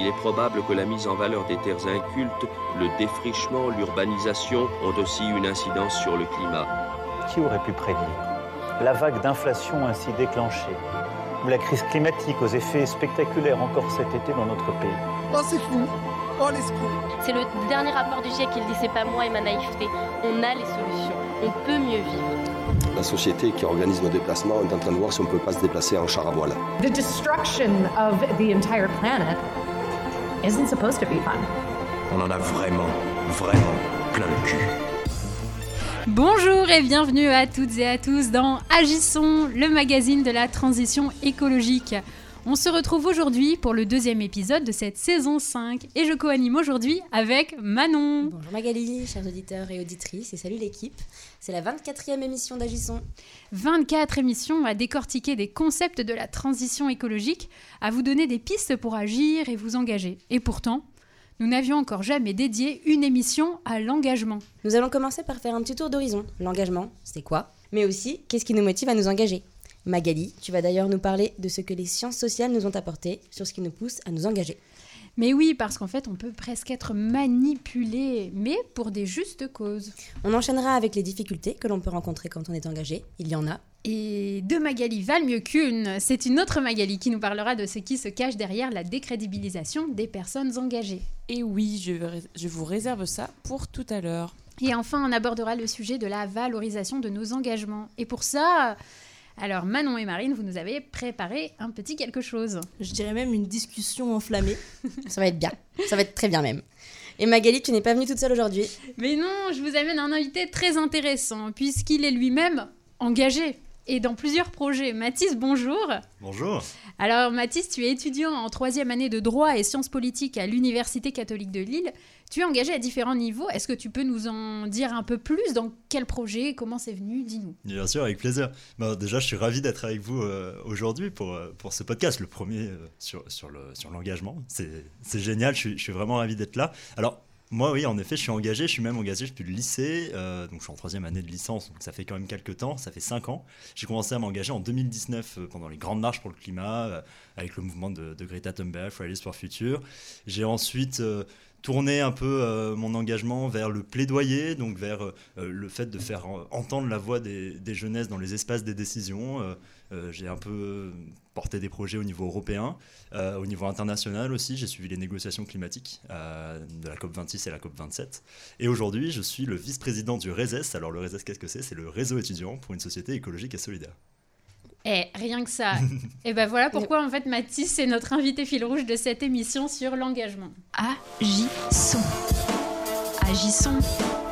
il est probable que la mise en valeur des terres incultes, le défrichement, l'urbanisation ont aussi une incidence sur le climat. Qui aurait pu prédire la vague d'inflation ainsi déclenchée ou la crise climatique aux effets spectaculaires encore cet été dans notre pays? Oh, c'est fou Oh, les C'est le dernier rapport du GIEC qui le dit, c'est pas moi et ma naïveté. On a les solutions, on peut mieux vivre. La société qui organise nos déplacements est en train de voir si on ne peut pas se déplacer en char à voile. The destruction of the entire planet isn't supposed to be fun. On en a vraiment, vraiment plein le cul. Bonjour et bienvenue à toutes et à tous dans Agissons, le magazine de la transition écologique. On se retrouve aujourd'hui pour le deuxième épisode de cette saison 5 et je co-anime aujourd'hui avec Manon. Bonjour Magali, chers auditeurs et auditrices et salut l'équipe. C'est la 24e émission d'Agissons. 24 émissions à décortiquer des concepts de la transition écologique, à vous donner des pistes pour agir et vous engager. Et pourtant, nous n'avions encore jamais dédié une émission à l'engagement. Nous allons commencer par faire un petit tour d'horizon. L'engagement, c'est quoi? Mais aussi, qu'est-ce qui nous motive à nous engager? Magali, tu vas d'ailleurs nous parler de ce que les sciences sociales nous ont apporté sur ce qui nous pousse à nous engager. Mais oui, parce qu'en fait, on peut presque être manipulé, mais pour des justes causes. On enchaînera avec les difficultés que l'on peut rencontrer quand on est engagé. Il y en a. Et deux Magali valent mieux qu'une. C'est une autre Magali qui nous parlera de ce qui se cache derrière la décrédibilisation des personnes engagées. Et oui, je, je vous réserve ça pour tout à l'heure. Et enfin, on abordera le sujet de la valorisation de nos engagements. Et pour ça, alors Manon et Marine, vous nous avez préparé un petit quelque chose. Je dirais même une discussion enflammée. ça va être bien, ça va être très bien même. Et Magali, tu n'es pas venue toute seule aujourd'hui. Mais non, je vous amène un invité très intéressant, puisqu'il est lui-même engagé et dans plusieurs projets. Mathis, bonjour. Bonjour. Alors Mathis, tu es étudiant en troisième année de droit et sciences politiques à l'Université catholique de Lille. Tu es engagé à différents niveaux. Est-ce que tu peux nous en dire un peu plus Dans quel projet Comment c'est venu Dis-nous. Bien sûr, avec plaisir. déjà, je suis ravi d'être avec vous euh, aujourd'hui pour, euh, pour ce podcast, le premier euh, sur, sur l'engagement. Le, sur c'est génial, je suis, je suis vraiment ravi d'être là. Alors, moi, oui, en effet, je suis engagé. Je suis même engagé depuis le lycée. Euh, donc, je suis en troisième année de licence. Donc, ça fait quand même quelques temps. Ça fait cinq ans. J'ai commencé à m'engager en 2019 euh, pendant les grandes marches pour le climat, euh, avec le mouvement de, Greta Thunberg, Fridays for Future. J'ai ensuite tourné un peu mon engagement vers le plaidoyer, donc vers le fait de faire entendre la voix des, des jeunesses dans les espaces des décisions. J'ai un peu porté des projets au niveau européen, euh, au niveau international aussi. J'ai suivi les négociations climatiques euh, de la COP26 et la COP27. Et aujourd'hui, je suis le vice-président du RESES. Alors le RESES, qu'est-ce que c'est? C'est le réseau étudiant pour une société écologique et solidaire. Eh, rien que ça. et ben voilà pourquoi en fait Mathis est notre invité fil rouge de cette émission sur l'engagement. Agissons. Agissons.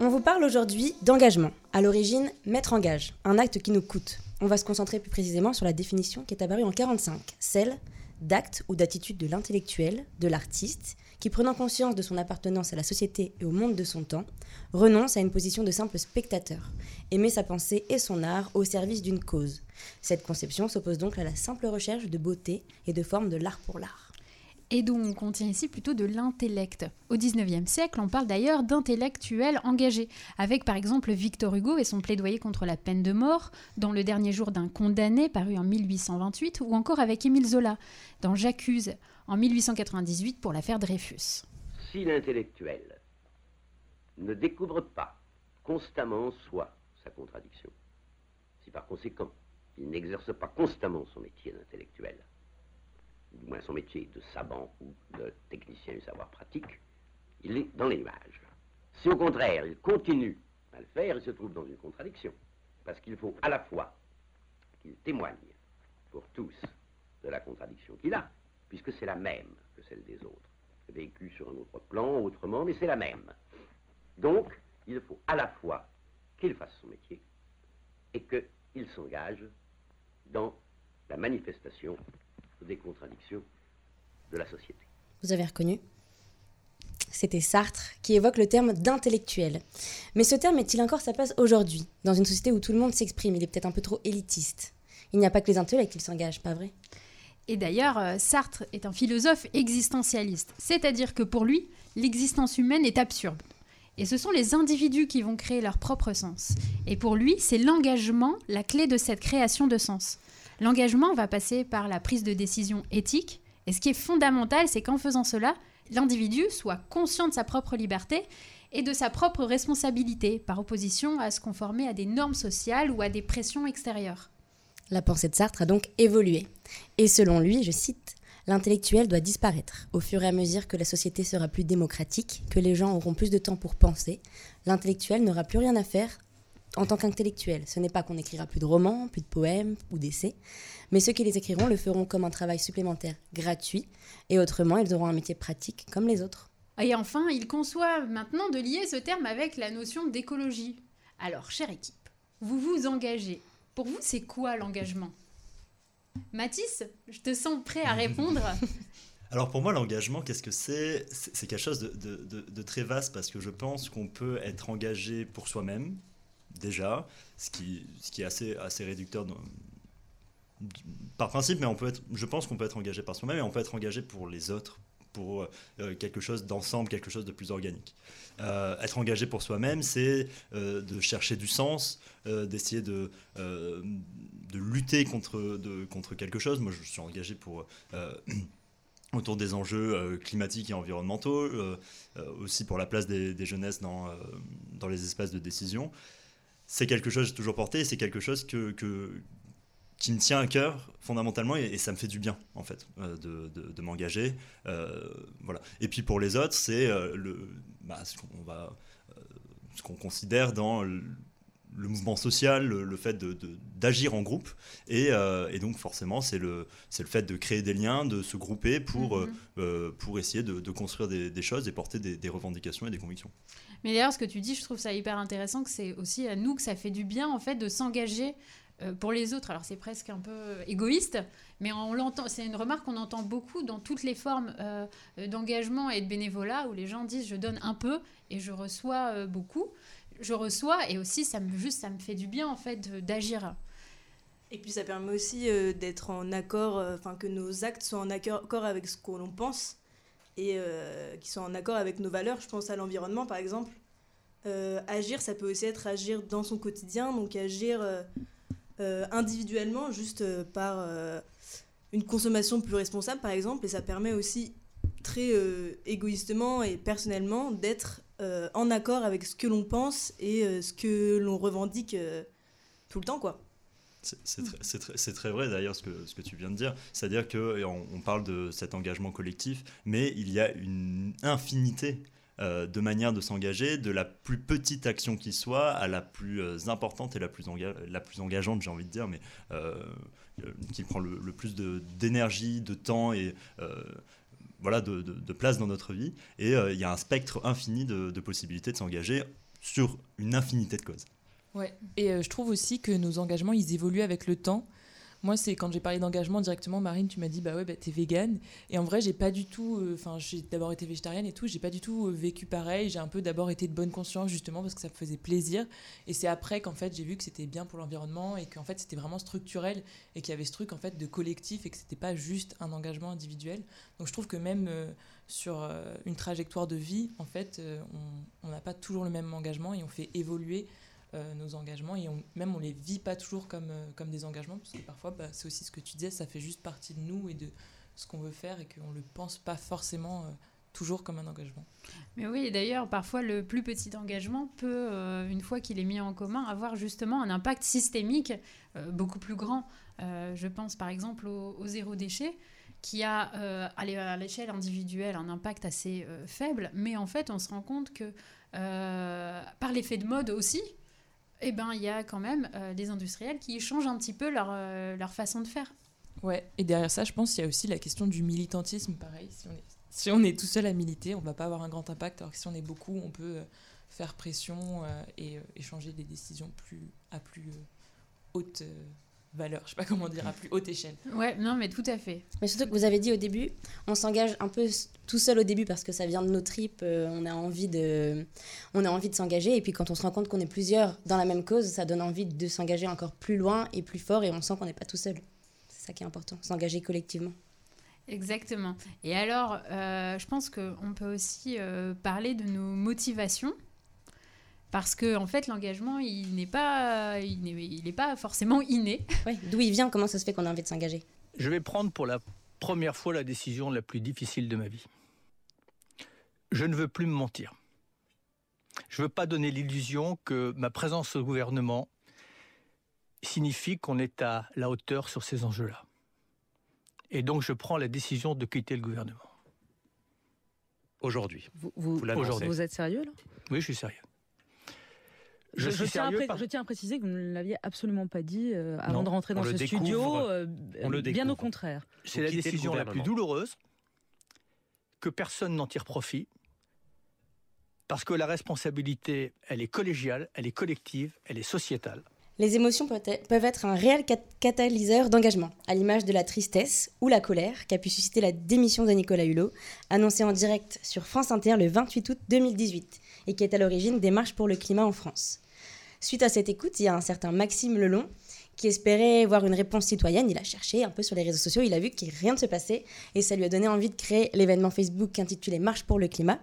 On vous parle aujourd'hui d'engagement. À l'origine, mettre en gage, un acte qui nous coûte. On va se concentrer plus précisément sur la définition qui est apparue en 45, celle d'acte ou d'attitude de l'intellectuel, de l'artiste, qui prenant conscience de son appartenance à la société et au monde de son temps, renonce à une position de simple spectateur et met sa pensée et son art au service d'une cause. Cette conception s'oppose donc à la simple recherche de beauté et de forme de l'art pour l'art. Et donc, on tient ici plutôt de l'intellect. Au XIXe siècle, on parle d'ailleurs d'intellectuels engagés, avec par exemple Victor Hugo et son plaidoyer contre la peine de mort, dans Le dernier jour d'un condamné, paru en 1828, ou encore avec Émile Zola, dans J'accuse, en 1898, pour l'affaire Dreyfus. Si l'intellectuel ne découvre pas constamment soi sa contradiction, si par conséquent il n'exerce pas constamment son métier d'intellectuel, du moins son métier de savant ou de technicien du savoir pratique, il est dans les nuages. Si au contraire il continue à le faire, il se trouve dans une contradiction. Parce qu'il faut à la fois qu'il témoigne pour tous de la contradiction qu'il a, puisque c'est la même que celle des autres, vécue sur un autre plan, autrement, mais c'est la même. Donc, il faut à la fois qu'il fasse son métier et qu'il s'engage dans la manifestation des contradictions de la société. Vous avez reconnu C'était Sartre qui évoque le terme d'intellectuel. Mais ce terme est-il encore sa place aujourd'hui, dans une société où tout le monde s'exprime? Il est peut-être un peu trop élitiste. Il n'y a pas que les intellectuels qui s'engagent, pas vrai? Et d'ailleurs, euh, Sartre est un philosophe existentialiste, c'est-à-dire que pour lui, l'existence humaine est absurde. Et ce sont les individus qui vont créer leur propre sens. Et pour lui, c'est l'engagement la clé de cette création de sens. L'engagement va passer par la prise de décision éthique. Et ce qui est fondamental, c'est qu'en faisant cela, l'individu soit conscient de sa propre liberté et de sa propre responsabilité, par opposition à se conformer à des normes sociales ou à des pressions extérieures. La pensée de Sartre a donc évolué. Et selon lui, je cite, L'intellectuel doit disparaître au fur et à mesure que la société sera plus démocratique, que les gens auront plus de temps pour penser. L'intellectuel n'aura plus rien à faire en tant qu'intellectuel. Ce n'est pas qu'on n'écrira plus de romans, plus de poèmes ou d'essais, mais ceux qui les écriront le feront comme un travail supplémentaire gratuit, et autrement, ils auront un métier pratique comme les autres. Et enfin, il conçoit maintenant de lier ce terme avec la notion d'écologie. Alors, chère équipe, vous vous engagez. Pour vous, c'est quoi l'engagement? Mathis, je te sens prêt à répondre. Alors pour moi, l'engagement, qu'est-ce que c'est? C'est quelque chose de, très vaste parce que je pense qu'on peut être engagé pour soi-même, déjà, ce qui, ce qui est assez, réducteur par principe, mais on peut être, je pense qu'on peut être engagé par soi-même et on peut être engagé pour les autres, pour euh, quelque chose d'ensemble, quelque chose de plus organique. Euh, être engagé pour soi-même, c'est euh, de chercher du sens, d'essayer de, de lutter contre, contre quelque chose. Moi, je suis engagé pour autour des enjeux climatiques et environnementaux, aussi pour la place des, des jeunesses dans, dans les espaces de décision. C'est quelque chose que j'ai toujours porté, c'est quelque chose que, que, qui me tient à cœur fondamentalement et, ça me fait du bien en fait euh, de, de, m'engager euh, voilà. Et puis pour les autres c'est euh, le bah, ce qu'on ce qu'on considère dans le, mouvement social le, fait d'agir en groupe et, et donc forcément c'est le le fait de créer des liens de se grouper pour mm-hmm. pour essayer de, construire des, des, choses et porter des, des revendications et des convictions mais d'ailleurs ce que tu dis je trouve ça hyper intéressant que c'est aussi à nous que ça fait du bien en fait de s'engager euh, pour les autres. Alors c'est presque un peu égoïste, mais on l'entend. C'est une remarque qu'on entend beaucoup dans toutes les formes euh, d'engagement et de bénévolat où les gens disent je donne un peu et je reçois euh, beaucoup. Je reçois et aussi ça me juste ça me fait du bien en fait d'agir. Et puis ça permet aussi d'être en accord, enfin que nos actes soient en accord avec ce qu'on pense et qui soient en accord avec nos valeurs. Je pense à l'environnement par exemple. agir, ça peut aussi être agir dans son quotidien, donc agir euh, individuellement, juste euh, par euh, une consommation plus responsable, par exemple, et ça permet aussi très égoïstement et personnellement d'être en accord avec ce que l'on pense et ce que l'on revendique tout le temps, quoi. C'est très, vrai d'ailleurs ce que, tu viens de dire. C'est-à-dire qu'on on parle de cet engagement collectif, mais il y a une infinité euh, de manière de s'engager, de la plus petite action qui soit à la plus euh, importante et la plus, la plus engageante, j'ai envie de dire, mais euh, qui prend le, plus d'énergie, de, temps et voilà, de, place dans notre vie. Et il y a un spectre infini de, possibilités de s'engager sur une infinité de causes. Ouais, et je trouve aussi que nos engagements, ils évoluent avec le temps. Moi, c'est quand j'ai parlé d'engagement directement, Marine, tu m'as dit bah ouais, bah, t'es végane. Et en vrai, j'ai pas du tout. Euh, enfin, j'ai d'abord été végétarienne et tout, j'ai pas du tout euh, vécu pareil. J'ai un peu d'abord été de bonne conscience justement parce que ça me faisait plaisir. Et c'est après qu'en fait, j'ai vu que c'était bien pour l'environnement et qu'en fait, c'était vraiment structurel et qu'il y avait ce truc en fait de collectif et que c'était pas juste un engagement individuel. Donc, je trouve que même euh, sur une trajectoire de vie, en fait, on n'a pas toujours le même engagement et on fait évoluer euh, nos engagements et même on les vit pas toujours comme, euh, comme des engagements parce que parfois bah, c'est aussi ce que tu disais ça fait juste partie de nous et de ce qu'on veut faire et qu'on le pense pas forcément euh, toujours comme un engagement. Mais oui, d'ailleurs, parfois le plus petit engagement peut, une fois qu'il est mis en commun, avoir justement un impact systémique beaucoup plus grand. je pense par exemple au, zéro déchet qui a à l'échelle individuelle un impact assez faible, mais en fait on se rend compte que par l'effet de mode aussi, eh ben, il y a quand même euh, des industriels qui changent un petit peu leur, euh, leur façon de faire. Ouais, et derrière ça, je pense qu'il y a aussi la question du militantisme, pareil. Si on est, si on est tout seul à militer, on va pas avoir un grand impact, alors que si on est beaucoup, on peut euh, faire pression et échanger des décisions plus, à plus haute valeur, je sais pas comment dire, à plus haute échelle. Ouais, non, mais tout à fait. Mais surtout que vous avez dit au début, on s'engage un peu tout seul au début parce que ça vient de nos tripes, euh, on a envie de, on a envie de s'engager et puis quand on se rend compte qu'on est plusieurs dans la même cause, ça donne envie de s'engager encore plus loin et plus fort et on sent qu'on n'est pas tout seul. C'est ça qui est important, s'engager collectivement. Exactement. Et alors, euh, je pense qu'on peut aussi euh, parler de nos motivations Parce que en fait, l'engagement, il n'est pas, il n'est, il pas forcément inné. Ouais, D'où il vient Comment ça se fait qu'on a envie de s'engager? Je vais prendre pour la première fois la décision la plus difficile de ma vie. Je ne veux plus me mentir. Je ne veux pas donner l'illusion que ma présence au gouvernement signifie qu'on est à la hauteur sur ces enjeux-là. Et donc je prends la décision de quitter le gouvernement. Aujourd'hui. Vous, vous, l'annoncez. Aujourd'hui. vous êtes sérieux là? Oui, je suis sérieux. Je, Je suis tiens à sérieux pré- par- je tiens à préciser que vous ne l'aviez absolument pas dit euh, avant Non, de rentrer on dans le ce découvre, studio. euh, on le bien au contraire. C'est la décision la plus douloureuse, que personne n'en tire profit, parce que la responsabilité, elle est collégiale, elle est collective, elle est sociétale. Les émotions peuvent être- peuvent être un réel cat- catalyseur d'engagement, à l'image de la tristesse ou la colère qu'a pu susciter la démission de Nicolas Hulot, annoncée en direct sur France Inter le 28 août 2018, et qui est à l'origine des marches pour le climat en France. Suite à cette écoute, il y a un certain Maxime Lelon qui espérait voir une réponse citoyenne. Il a cherché un peu sur les réseaux sociaux, il a vu qu'il rien ne se passait, et ça lui a donné envie de créer l'événement Facebook intitulé Marche pour le climat,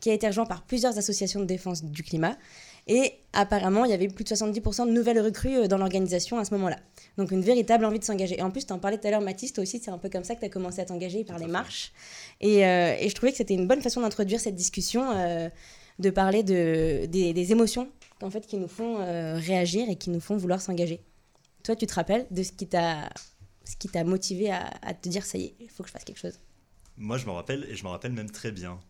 qui a été rejoint par plusieurs associations de défense du climat. Et apparemment, il y avait plus de 70% de nouvelles recrues euh, dans l'organisation à ce moment-là. Donc une véritable envie de s'engager. Et en plus, tu en parlais tout à l'heure, Mathis, toi aussi, c'est un peu comme ça que tu as commencé à t'engager par les marches. Et, euh, et je trouvais que c'était une bonne façon d'introduire cette discussion, euh, de parler de, des, des émotions en fait, qui nous font euh, réagir et qui nous font vouloir s'engager. Toi, tu te rappelles de ce qui t'a ce qui t'a motivé à, te dire, ça y est, il faut que je fasse quelque chose? Moi, je me rappelle, et je me rappelle même très bien.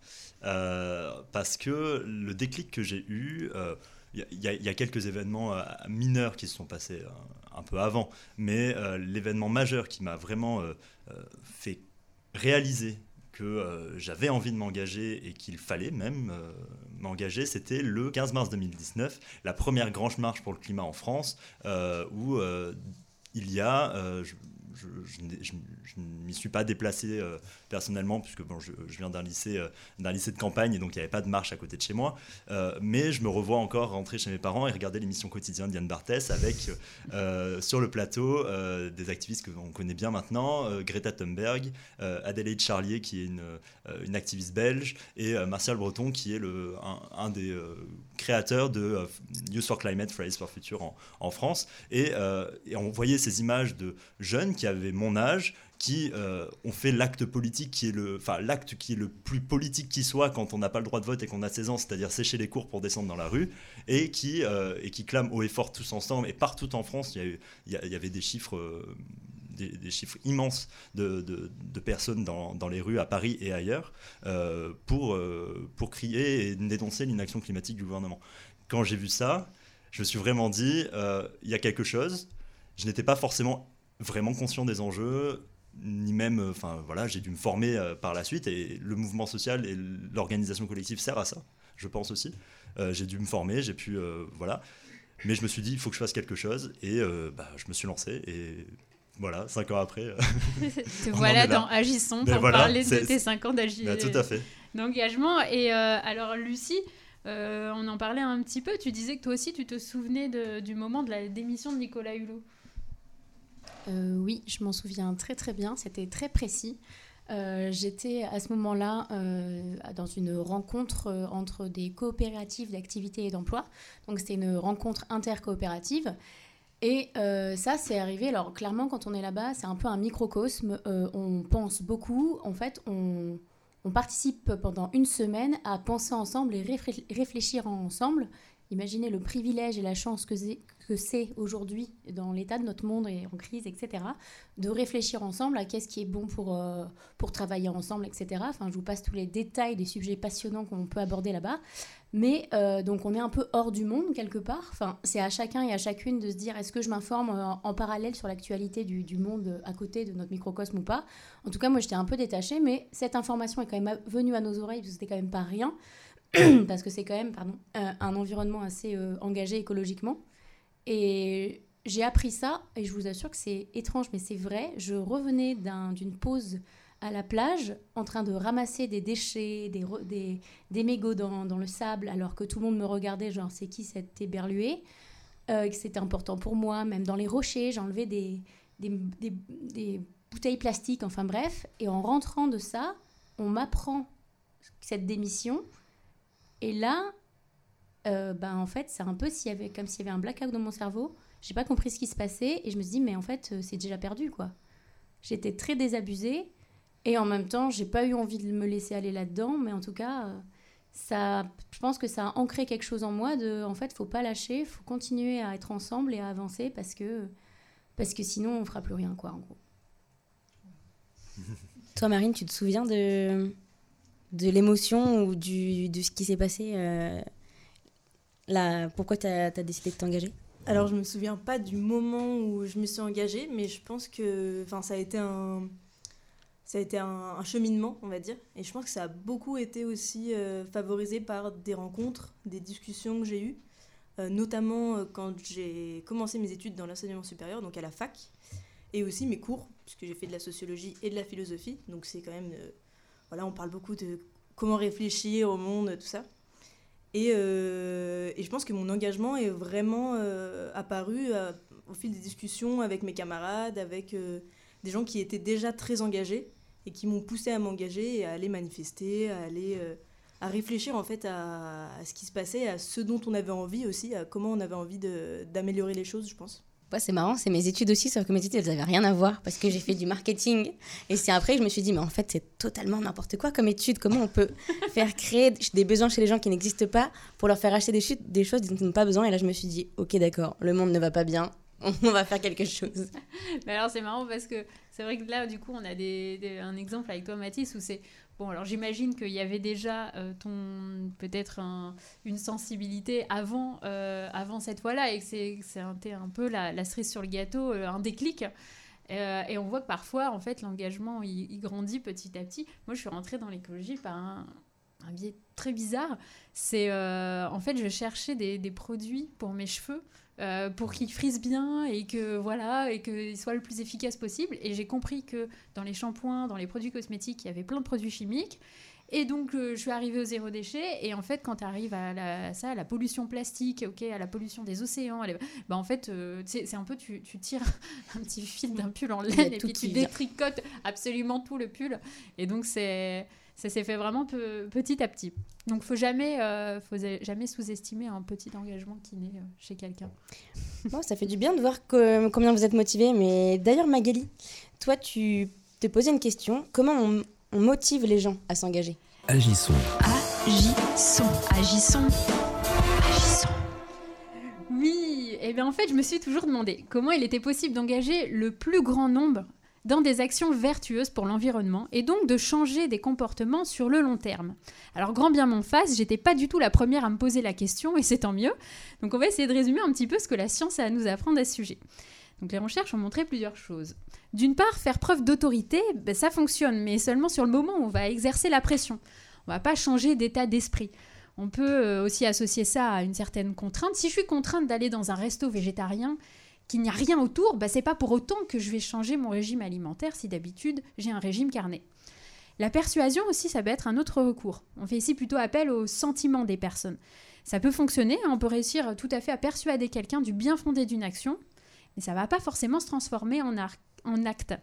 Euh, parce que le déclic que j'ai eu, euh, il y, a- il y a- quelques événements euh, mineurs qui se sont passés euh, un peu avant, mais euh, l'événement majeur qui m'a vraiment euh, euh, fait réaliser que euh, j'avais envie de m'engager et qu'il fallait même euh, m'engager, c'était le 15 mars 2019, la première grande marche pour le climat en France, euh, où il y a, je, ne m'y suis pas déplacé euh, personnellement, puisque bon, je, viens d'un lycée, euh, lycée de campagne, et donc il n'y avait pas de marche à côté de chez moi. Euh, mais je me revois encore rentrer chez mes parents et regarder l'émission quotidienne d'Yann Barthès avec sur le plateau des activistes que l'on connaît bien maintenant, Greta Thunberg, Adélaïde Charlier qui est une, activiste belge, et Martial Breton qui est le, un des créateurs de euh, Youth for Climate, Fridays for Future en, France. Et, euh, et on voyait ces images de jeunes qui avaient mon âge, qui euh, ont fait l'acte politique qui est le, enfin l'acte qui est le plus politique qui soit quand on n'a pas le droit de vote et qu'on a 16 ans, c'est-à-dire sécher les cours pour descendre dans la rue, et qui et qui clament haut et fort tous ensemble. Et partout en France, il y avait des chiffres. Des, chiffres immenses de, de- personnes dans, dans les rues à Paris et ailleurs euh, pour, euh, pour crier et dénoncer l'inaction climatique du gouvernement. Quand j'ai vu ça, je me suis vraiment dit, euh, il y a quelque chose. Je n'étais pas forcément vraiment conscient des enjeux, ni même, enfin voilà, j'ai dû me former par la suite et le mouvement social et l'organisation collective sert à ça, je pense aussi. J'ai dû me former, j'ai pu, voilà. Mais je me suis dit, il faut que je fasse quelque chose et bah, je me suis lancé et voilà, cinq ans après. euh, Te voilà dans Agissons Ben pour voilà, parler de tes 5 ans Bah, tout à fait. d'engagement. Et euh, alors, Lucie, euh, on en parlait un petit peu. Tu disais que toi aussi, tu te souvenais de- du moment de la démission de Nicolas Hulot. Euh, oui, je m'en souviens très très bien, c'était très précis. Euh, J'étais à ce moment-là euh, dans une rencontre euh, entre des coopératives d'activité et d'emploi. Donc c'était une rencontre intercoopérative. Et euh, ça, c'est arrivé. Alors clairement, quand on est là-bas, c'est un peu un microcosme. Euh, on pense beaucoup. En fait, on, participe pendant une semaine à penser ensemble et réflé- réfléchir ensemble. Imaginez le privilège et la chance que c'est aujourd'hui dans l'état de notre monde et en crise, etc., de réfléchir ensemble à qu'est-ce qui est bon pour, euh, pour travailler ensemble, etc. Enfin, je vous passe tous les détails des sujets passionnants qu'on peut aborder là-bas. Mais euh, donc, on est un peu hors du monde quelque part. Enfin, c'est à chacun et à chacune de se dire est-ce que je m'informe en, en parallèle sur l'actualité du, monde à côté de notre microcosme ou pas? En tout cas, moi, j'étais un peu détachée, mais cette information est quand même venue à nos oreilles parce que c'était quand même pas rien. parce que c'est quand même pardon, euh, un environnement assez euh, engagé écologiquement. Et j'ai appris ça, et je vous assure que c'est étrange, mais c'est vrai. Je revenais d'un- d'une pause à la plage en train de ramasser des déchets, des, des, mégots dans, le sable, alors que tout le monde me regardait, genre c'est qui cet éberlué? Euh, que c'était important pour moi, même dans les rochers, j'enlevais des, bouteilles plastiques, enfin bref. Et en rentrant de ça, on m'apprend cette démission. Et là, euh, ben, en fait, c'est un peu comme s'il y avait un blackout dans mon cerveau. J'ai pas compris ce qui se passait et je me suis dit, mais en fait, euh, c'est déjà perdu, quoi. J'étais très désabusée et en même temps, j'ai pas eu envie de me laisser aller là-dedans, mais en tout cas, euh, ça, je pense que ça a ancré quelque chose en moi de, en fait, faut pas lâcher, faut continuer à être ensemble et à avancer parce que, parce que sinon, on fera plus rien, quoi, en gros. Toi, Marine, tu te souviens de, de l'émotion ou du, de ce qui s'est passé euh, là, Pourquoi tu as, décidé de t'engager? Alors, je me souviens pas du moment où je me suis engagée, mais je pense que ça a été un, ça a été un, cheminement, on va dire. Et je pense que ça a beaucoup été aussi euh, favorisé par des rencontres, des discussions que j'ai eues, euh, notamment euh, quand j'ai commencé mes études dans l'enseignement supérieur, donc à la fac, et aussi mes cours, puisque j'ai fait de la sociologie et de la philosophie. Donc c'est quand même. voilà, on parle beaucoup de comment réfléchir au monde, tout ça. Et je pense que mon engagement est vraiment apparu au fil des discussions avec mes camarades, avec des gens qui étaient déjà très engagés et qui m'ont poussé à m'engager et à aller manifester, à aller euh, à réfléchir en fait à, ce qui se passait, à ce dont on avait envie aussi, à comment on avait envie d'améliorer les choses, je pense. Ouais, c'est marrant, c'est mes études aussi, sauf que mes études, elles n'avaient rien à voir parce que j'ai fait du marketing. Et c'est après que je me suis dit, mais en fait, c'est totalement n'importe quoi comme étude. Comment on peut faire créer des besoins chez les gens qui n'existent pas pour leur faire acheter des, des choses dont ils n'ont pas besoin? Et là, je me suis dit, ok, d'accord, le monde ne va pas bien, on va faire quelque chose. Mais alors, c'est marrant parce que c'est vrai que là, du coup, on a des, un exemple avec toi, Mathis, où c'est. Bon, alors j'imagine qu'il y avait déjà euh, ton peut-être une sensibilité avant, euh, avant cette fois-là et que c'est un, peu la, la, cerise sur le gâteau, euh, un déclic. et on voit que parfois, en fait, l'engagement, il, grandit petit à petit. Moi, je suis rentrée dans l'écologie par un, biais très bizarre. C'est en fait, je cherchais des, produits pour mes cheveux euh, pour qu'il frise bien et que voilà et qu'il soit le plus efficace possible. Et j'ai compris que dans les shampoings, dans les produits cosmétiques, il y avait plein de produits chimiques. Et donc, euh, je suis arrivée au zéro déchet. Et en fait, quand tu arrives à, la, ça, à la pollution plastique, ok, à la pollution des océans, bah, en fait, euh, c'est un peu, tu, tu, tires un petit fil d'un pull en laine et puis tu détricotes absolument tout le pull. Et donc, c'est ça s'est fait vraiment petit à petit. Donc, faut jamais, euh, faut jamais sous-estimer un petit engagement qui naît euh, chez quelqu'un. Bon, ça fait du bien de voir combien vous êtes motivé. Mais d'ailleurs, Magali, toi, tu te posais une question. Comment on, motive les gens à s'engager? Agissons. Agissons. Agissons. Agissons. Oui, et eh bien en fait, je me suis toujours demandé comment il était possible d'engager le plus grand nombre dans des actions vertueuses pour l'environnement et donc de changer des comportements sur le long terme. Alors grand bien m'en fasse, j'étais pas du tout la première à me poser la question et c'est tant mieux. Donc on va essayer de résumer un petit peu ce que la science a à nous apprendre à ce sujet. Donc les recherches ont montré plusieurs choses. D'une part, faire preuve d'autorité, ben, ça fonctionne, mais seulement sur le moment où on va exercer la pression. On va pas changer d'état d'esprit. On peut euh, aussi associer ça à une certaine contrainte. Si je suis contrainte d'aller dans un resto végétarien, qu'il n'y a rien autour, bah, c'est pas pour autant que je vais changer mon régime alimentaire si d'habitude j'ai un régime carné. La persuasion aussi, ça peut être un autre recours. On fait ici plutôt appel au sentiment des personnes. Ça peut fonctionner, hein, on peut réussir tout à fait à persuader quelqu'un du bien fondé d'une action, mais ça va pas forcément se transformer en acte.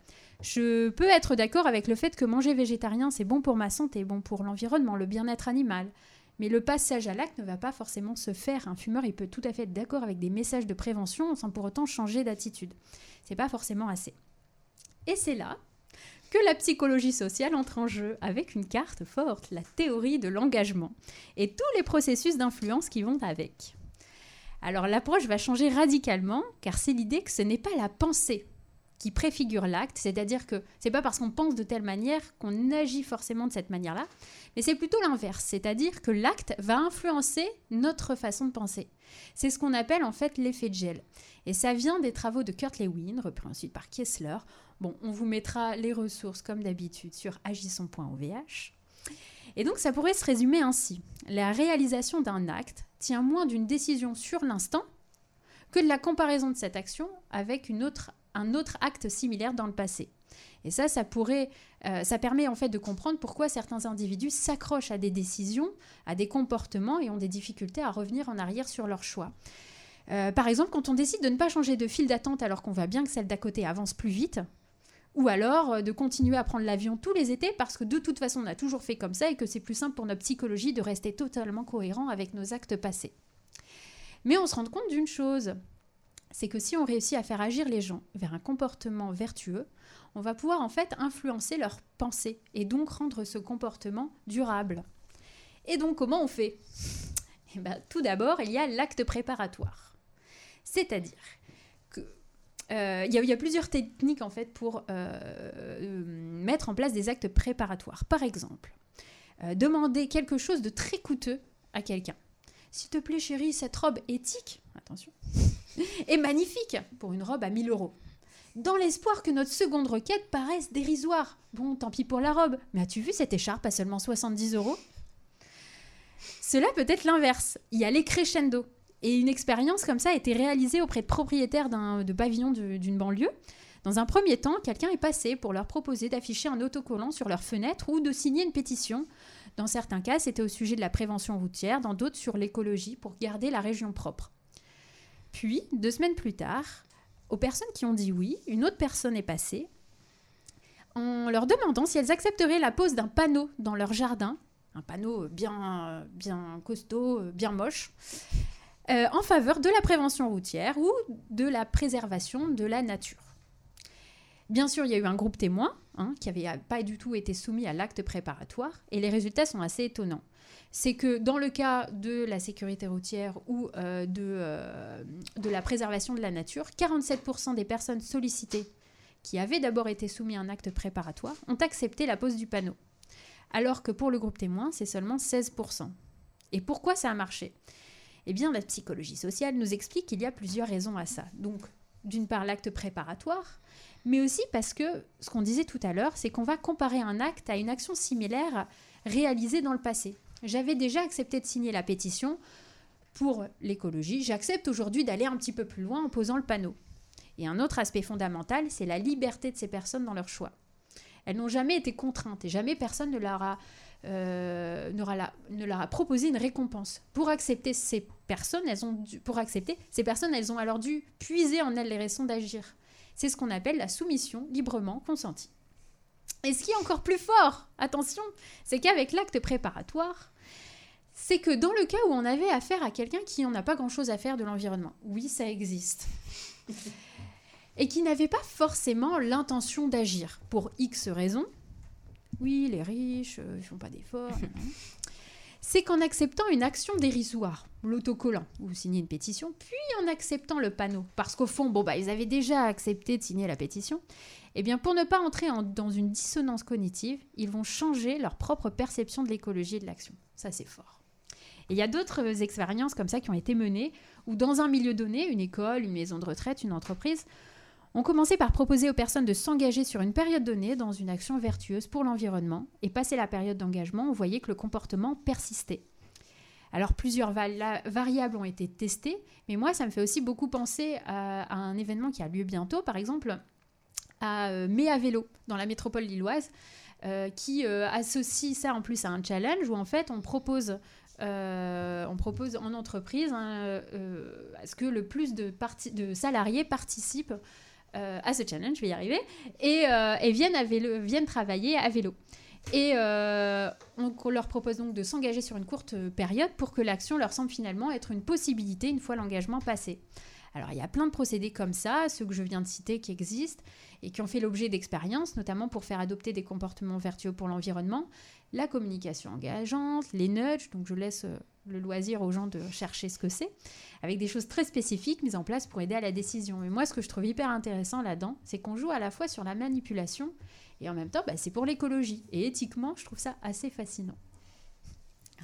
Je peux être d'accord avec le fait que manger végétarien, c'est bon pour ma santé, bon pour l'environnement, le bien-être animal. Mais le passage à l'acte ne va pas forcément se faire. Un fumeur, il peut tout à fait être d'accord avec des messages de prévention sans pour autant changer d'attitude. C'est pas forcément assez. Et c'est là que la psychologie sociale entre en jeu avec une carte forte, la théorie de l'engagement, et tous les processus d'influence qui vont avec. Alors l'approche va changer radicalement, car c'est l'idée que ce n'est pas la pensée qui préfigure l'acte, c'est-à-dire que c'est pas parce qu'on pense de telle manière qu'on agit forcément de cette manière-là, mais c'est plutôt l'inverse, c'est-à-dire que l'acte va influencer notre façon de penser. C'est ce qu'on appelle en fait l'effet de gel. Et ça vient des travaux de Kurt Lewin, repris ensuite par Kessler. Bon, on vous mettra les ressources comme d'habitude sur agisson.ovh. Et donc ça pourrait se résumer ainsi. La réalisation d'un acte tient moins d'une décision sur l'instant que de la comparaison de cette action avec une autre un autre acte similaire dans le passé. Et ça, euh, ça permet en fait de comprendre pourquoi certains individus s'accrochent à des décisions, à des comportements et ont des difficultés à revenir en arrière sur leurs choix. Euh, par exemple, quand on décide de ne pas changer de file d'attente alors qu'on voit bien que celle d'à côté avance plus vite, ou alors euh, de continuer à prendre l'avion tous les étés parce que de toute façon on a toujours fait comme ça et que c'est plus simple pour notre psychologie de rester totalement cohérent avec nos actes passés. Mais on se rend compte d'une chose, c'est que si on réussit à faire agir les gens vers un comportement vertueux, on va pouvoir en fait influencer leurs pensées et donc rendre ce comportement durable. Et donc comment on fait? Eh ben, Tout d'abord, il y a l'acte préparatoire. C'est-à-dire que euh, il y, a- il y a plusieurs techniques en fait pour euh, euh, mettre en place des actes préparatoires. Par exemple, euh, demander quelque chose de très coûteux à quelqu'un. S'il te plaît, chérie, cette robe éthique, attention, est magnifique pour une robe à 1000 euros. Dans l'espoir que notre seconde requête paraisse dérisoire. Bon, tant pis pour la robe, mais as-tu vu cette écharpe à seulement 70 euros? Cela peut être l'inverse. Il y a les crescendo. Et une expérience comme ça a été réalisée auprès de propriétaires de pavillons d'une banlieue. Dans un premier temps, quelqu'un est passé pour leur proposer d'afficher un autocollant sur leur fenêtre ou de signer une pétition. Dans certains cas, c'était au sujet de la prévention routière, dans d'autres sur l'écologie pour garder la région propre. Puis, deux semaines plus tard, aux personnes qui ont dit oui, une autre personne est passée en leur demandant si elles accepteraient la pose d'un panneau dans leur jardin, un panneau bien, bien costaud, bien moche, euh, en faveur de la prévention routière ou de la préservation de la nature. Bien sûr, il y a eu un groupe témoin hein, qui n'avait pas du tout été soumis à l'acte préparatoire et les résultats sont assez étonnants. C'est que dans le cas de la sécurité routière ou euh, de, euh, de la préservation de la nature, 47% des personnes sollicitées qui avaient d'abord été soumis à un acte préparatoire ont accepté la pose du panneau. Alors que pour le groupe témoin, c'est seulement 16%. Et pourquoi ça a marché? Eh bien, la psychologie sociale nous explique qu'il y a plusieurs raisons à ça. Donc, d'une part, l'acte préparatoire, mais aussi parce que ce qu'on disait tout à l'heure, c'est qu'on va comparer un acte à une action similaire réalisée dans le passé. J'avais déjà accepté de signer la pétition pour l'écologie, j'accepte aujourd'hui d'aller un petit peu plus loin en posant le panneau. Et un autre aspect fondamental, c'est la liberté de ces personnes dans leur choix. Elles n'ont jamais été contraintes et jamais personne ne leur a, euh, leur a proposé une récompense. Pour accepter ces personnes, elles ont dû- pour accepter ces personnes, elles ont alors dû puiser en elles les raisons d'agir. C'est ce qu'on appelle la soumission librement consentie. Et ce qui est encore plus fort, attention, c'est qu'avec l'acte préparatoire, c'est que dans le cas où on avait affaire à quelqu'un qui n'en a pas grand-chose à faire de l'environnement, oui, ça existe, et qui n'avait pas forcément l'intention d'agir pour X raisons, oui, les riches, euh, ils font pas d'efforts, c'est qu'en acceptant une action dérisoire, l'autocollant, ou signer une pétition, puis en acceptant le panneau, parce qu'au fond, bon, bah, ils avaient déjà accepté de signer la pétition, eh bien, pour ne pas entrer en- dans une dissonance cognitive, ils vont changer leur propre perception de l'écologie et de l'action. Ça, c'est fort. Il y a d'autres expériences comme ça qui ont été menées, où dans un milieu donné, une école, une maison de retraite, une entreprise, on commençait par proposer aux personnes de s'engager sur une période donnée dans une action vertueuse pour l'environnement, et passé la période d'engagement, on voyait que le comportement persistait. Alors plusieurs variables ont été testées, mais moi ça me fait aussi beaucoup penser à un événement qui a lieu bientôt, par exemple à euh, Mai à vélo dans la métropole lilloise, euh, qui euh, associe ça en plus à un challenge où en fait on propose, on propose en entreprise hein, à ce que le plus de, salariés participent à ce challenge, je vais y arriver, et, viennent, travailler à vélo. Et on leur propose donc de s'engager sur une courte période pour que l'action leur semble finalement être une possibilité une fois l'engagement passé. Alors il y a plein de procédés comme ça, ceux que je viens de citer qui existent et qui ont fait l'objet d'expériences, notamment pour faire adopter des comportements vertueux pour l'environnement, la communication engageante, les nudges, donc je laisse euh, le loisir aux gens de chercher ce que c'est, avec des choses très spécifiques mises en place pour aider à la décision. Mais moi ce que je trouve hyper intéressant là-dedans, c'est qu'on joue à la fois sur la manipulation et en même temps bah, c'est pour l'écologie. Et éthiquement, je trouve ça assez fascinant.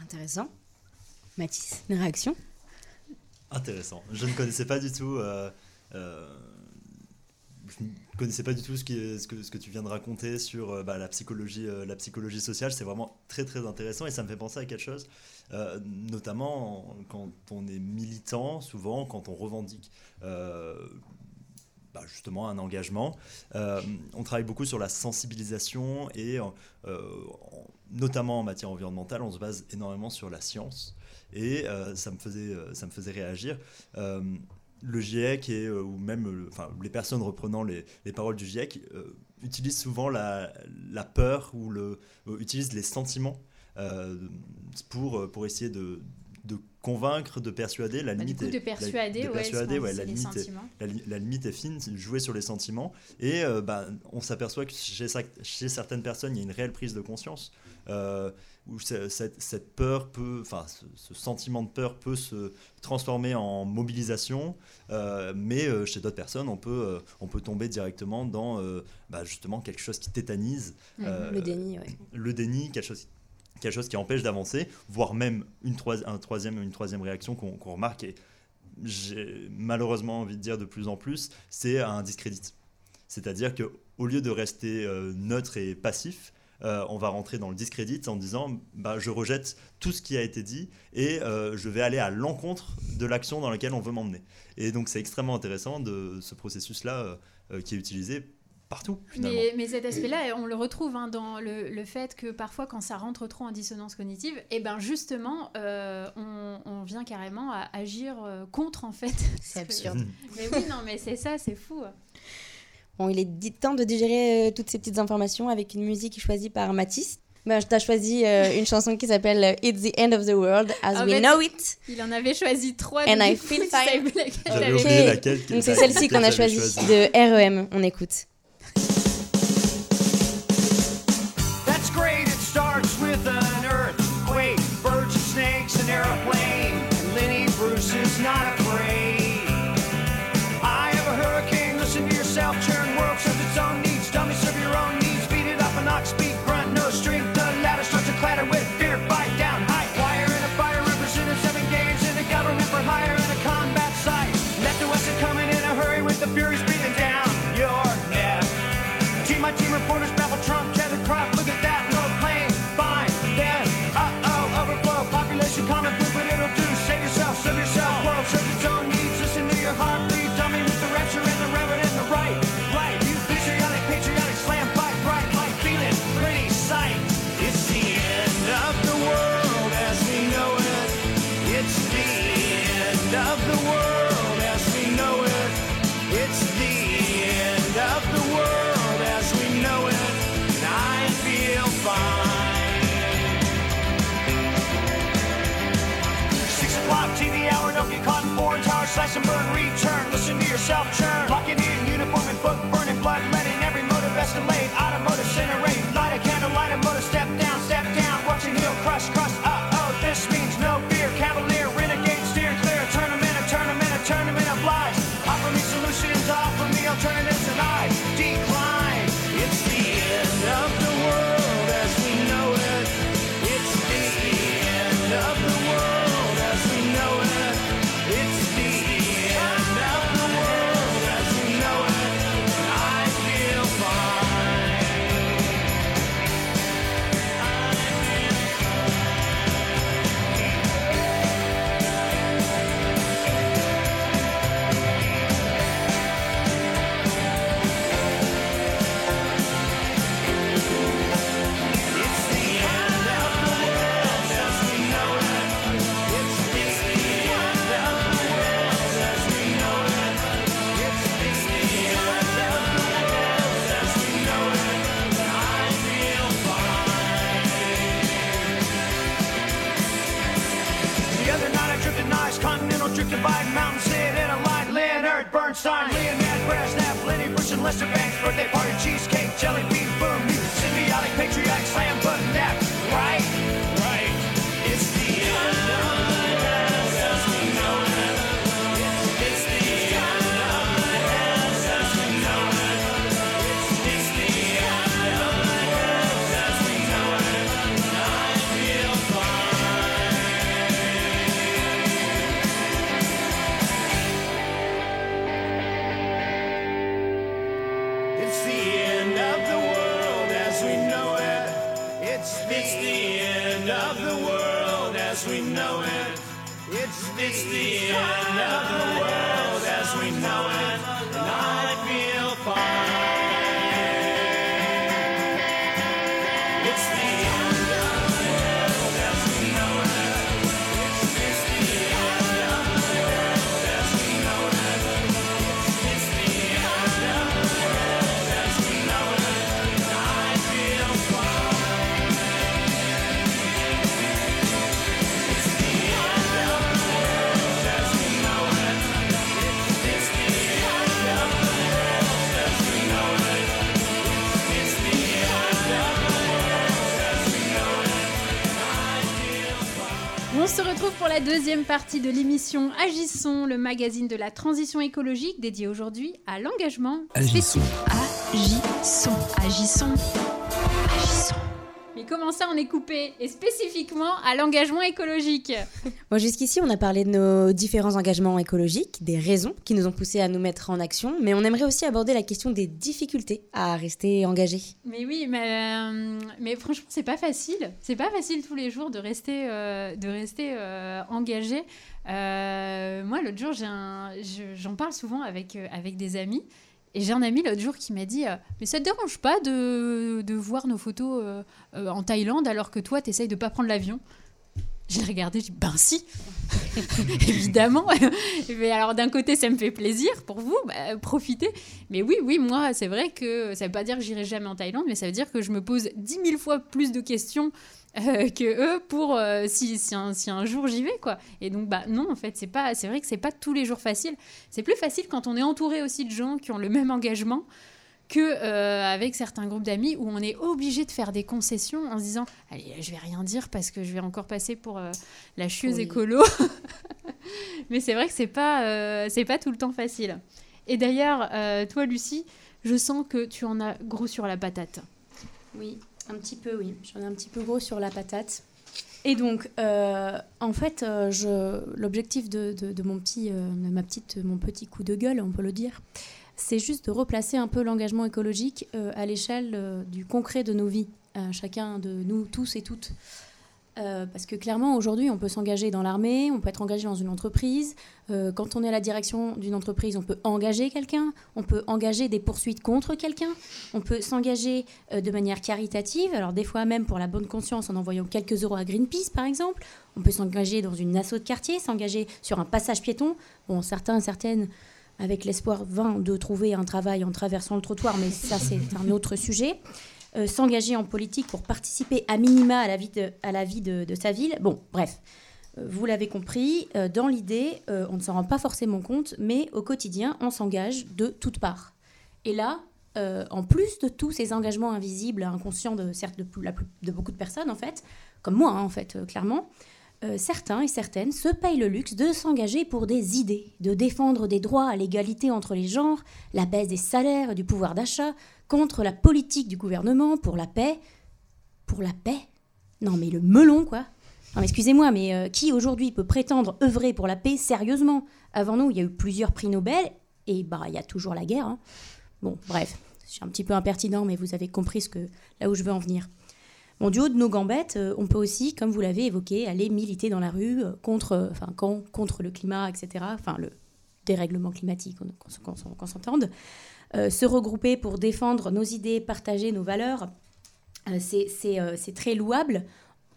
Intéressant. Mathis, une réaction? Intéressant. Je ne connaissais pas du tout. euh, euh, je ne connaissais pas du tout ce, qui, ce, que, ce que tu viens de raconter sur euh, bah, la, psychologie, la psychologie sociale. C'est vraiment très très intéressant et ça me fait penser à quelque chose, notamment quand on est militant, souvent quand on revendique bah, justement un engagement. On travaille beaucoup sur la sensibilisation et en- notamment en matière environnementale, on se base énormément sur la science. Et euh, ça, me faisait, euh, ça me faisait réagir. Euh, le GIEC et, euh, ou même le- enfin, les personnes reprenant les, les paroles du GIEC euh, utilisent souvent la, la peur ou le, euh, utilisent les sentiments pour, pour essayer de, de convaincre, de persuader. La Bah, du limite coup, est, de persuader, la, de ouais, persuader, la, limite est, la, li- la limite est fine, jouer sur les sentiments. Et bah, on s'aperçoit que chez certaines personnes, il y a une réelle prise de conscience. Où ce- cette, cette peur peut, enfin, ce, ce sentiment de peur peut se transformer en mobilisation, euh, mais euh, chez d'autres personnes, on peut, euh, on peut tomber directement dans bah, justement quelque chose qui tétanise. Euh, Le déni, ouais. Le déni, quelque chose, quelque chose qui empêche d'avancer, voire même une, troi- un troisième, une troisième réaction qu'on remarque, et j'ai malheureusement envie de dire de plus en plus, c'est un discrédit. C'est-à-dire que au lieu de rester neutre et passif, euh, on va rentrer dans le discrédit en disant bah, je rejette tout ce qui a été dit et euh, je vais aller à l'encontre de l'action dans laquelle on veut m'emmener. Et donc c'est extrêmement intéressant de ce processus-là euh, euh, qui est utilisé partout. Mais, mais cet aspect-là, on le retrouve hein, dans le, le fait que parfois, quand ça rentre trop en dissonance cognitive, et ben justement, euh, on, on vient carrément à agir contre en fait. C'est absurde. mais oui, non, mais c'est ça, c'est fou. Bon, il est temps de digérer euh, toutes ces petites informations avec une musique choisie par Mathis. Ben, tu as choisi euh, une chanson qui s'appelle euh, It's the End of the World as En we fait, know it. Il en avait choisi trois. And I feel fine. J'avais oublié laquelle- Donc c'est celle-ci qu'on a choisie de REM. On écoute. That's great, it starts with an earthquake, birds and snakes, an airplane. Yourself churn, as we know it. It's the, it's the end of the world as we know it. And I feel fine. Se retrouve pour la deuxième partie de l'émission Agissons, le magazine de la transition écologique dédié aujourd'hui à l'engagement Agissons. Agissons. Agissons. Agissons. Mais comment ça on est coupé Et spécifiquement à l'engagement écologique Bon, jusqu'ici, on a parlé de nos différents engagements écologiques, des raisons qui nous ont poussés à nous mettre en action, mais on aimerait aussi aborder la question des difficultés à rester engagé. Mais oui, mais, euh, mais franchement, c'est pas facile. C'est pas facile tous les jours de rester, euh, de rester euh, engagé. Euh, moi, l'autre jour, j'en parle souvent avec, avec des amis. Et j'ai un ami l'autre jour qui m'a dit euh, Mais ça te dérange pas de, de voir nos photos euh, euh, en Thaïlande alors que toi, t'essayes de pas prendre l'avion? J'ai regardé, j'ai dit Ben si Évidemment Mais alors, d'un côté, ça me fait plaisir pour vous, bah, profitez. Mais oui, oui, moi, c'est vrai que ça veut pas dire que j'irai jamais en Thaïlande, mais ça veut dire que je me pose dix mille fois plus de questions euh, que eux pour euh, si, si, un, si un jour j'y vais quoi. Et donc bah non en fait c'est pas c'est vrai que c'est pas tous les jours facile. C'est plus facile quand on est entouré aussi de gens qui ont le même engagement que euh, avec certains groupes d'amis où on est obligé de faire des concessions en se disant allez je vais rien dire parce que je vais encore passer pour euh, la chieuse Oui. écolo. Mais c'est vrai que c'est pas euh, c'est pas tout le temps facile. Et d'ailleurs toi Lucie je sens que tu en as gros sur la patate. Oui, un petit peu, oui. J'en ai un petit peu gros sur la patate. Et donc, euh, en fait, euh, je, l'objectif de, de- mon petit, euh, ma petite, mon petit coup de gueule, on peut le dire, c'est juste de replacer un peu l'engagement écologique à l'échelle du concret de nos vies, chacun de nous tous et toutes. Euh, parce que clairement, aujourd'hui, on peut s'engager dans l'armée, on peut être engagé dans une entreprise. Euh, quand on est à la direction d'une entreprise, on peut engager quelqu'un, on peut engager des poursuites contre quelqu'un, on peut s'engager euh, de manière caritative, alors des fois même pour la bonne conscience en envoyant quelques euros à Greenpeace, par exemple. On peut s'engager dans une asso de quartier, s'engager sur un passage piéton. Bon, certains, certaines, avec l'espoir vain de trouver un travail en traversant le trottoir, mais ça, c'est un autre sujet. Euh, s'engager en politique pour participer à minima à la vie de, à la vie de, sa ville. Bon, bref, Euh, vous l'avez compris, euh, dans l'idée, on ne s'en rend pas forcément compte, mais au quotidien, on s'engage de toutes parts. Et là, en plus de tous ces engagements invisibles, inconscients de, certes de, de beaucoup de personnes, en fait, comme moi, hein, en fait, clairement, euh, certains et certaines se payent le luxe de s'engager pour des idées, de défendre des droits à l'égalité entre les genres, la baisse des salaires et du pouvoir d'achat, contre la politique du gouvernement, pour la paix. Pour la paix? Non mais le melon, quoi non, excusez-moi, mais euh, qui aujourd'hui peut prétendre œuvrer pour la paix sérieusement? Avant nous, il y a eu plusieurs prix Nobel, et bah, il y a toujours la guerre. hein. Bon, bref, je suis un petit peu impertinent, mais vous avez compris ce que, là où je veux en venir. Bon, du haut de nos gambettes, euh, on peut aussi, comme vous l'avez évoqué, aller militer dans la rue euh, contre, euh, enfin, contre le climat, etc. Enfin, le dérèglement climatique, on- qu'on s'entende. Se regrouper pour défendre nos idées, partager nos valeurs, c'est- très louable.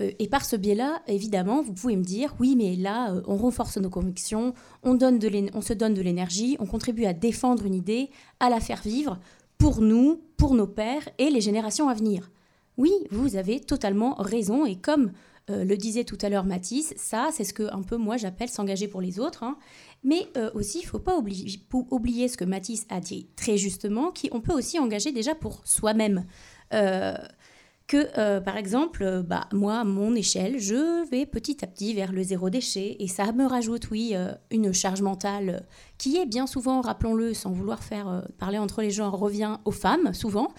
Et par ce biais-là, évidemment, vous pouvez me dire, oui, mais là, on renforce nos convictions, on, on se donne de l'énergie, on contribue à défendre une idée, à la faire vivre pour nous, pour nos pères et les générations à venir. Oui, vous avez totalement raison. Et comme euh, le disait tout à l'heure Mathis, ça, c'est ce que un peu moi j'appelle s'engager pour les autres. hein. Mais euh, aussi, il ne faut pas oublier ce que Mathis a dit très justement, qu'on peut aussi engager déjà pour soi-même. Euh, que, par exemple, bah, moi, mon échelle, je vais petit à petit vers le zéro déchet et ça me rajoute, oui, une charge mentale qui est bien souvent, rappelons-le, sans vouloir faire parler entre les genres, revient aux femmes, souvent,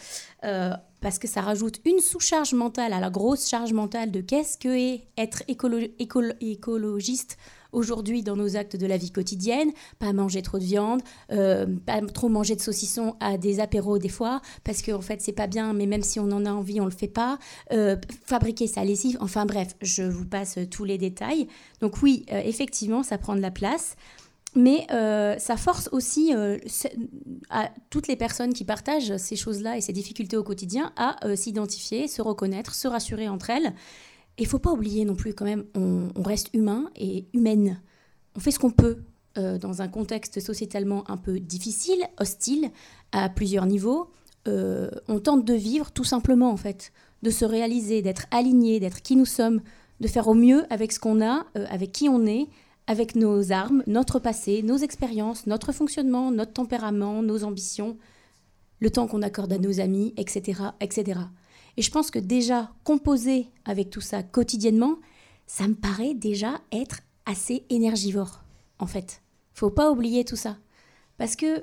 parce que ça rajoute une sous-charge mentale à la grosse charge mentale de qu'est-ce que est être écolo- écolo- écologiste aujourd'hui dans nos actes de la vie quotidienne, pas manger trop de viande, euh, pas trop manger de saucisson à des apéros des fois, parce qu'en en fait c'est pas bien, mais même si on en a envie, on le fait pas, Euh, fabriquer sa lessive, enfin bref, je vous passe tous les détails. Donc oui, euh, effectivement, ça prend de la place. Mais euh, ça force aussi euh, à toutes les personnes qui partagent ces choses-là et ces difficultés au quotidien à euh, s'identifier, se reconnaître, se rassurer entre elles. Et il faut pas oublier non plus quand même, on, on reste humain et humaine. On fait ce qu'on peut dans un contexte sociétalement un peu difficile, hostile, à plusieurs niveaux. On tente de vivre tout simplement en fait, de se réaliser, d'être aligné, d'être qui nous sommes, de faire au mieux avec ce qu'on a, avec qui on est, avec nos armes, notre passé, nos expériences, notre fonctionnement, notre tempérament, nos ambitions, le temps qu'on accorde à nos amis, etc., etc. Et je pense que déjà composer avec tout ça quotidiennement, ça me paraît déjà être assez énergivore, en fait. Faut pas oublier tout ça. Parce que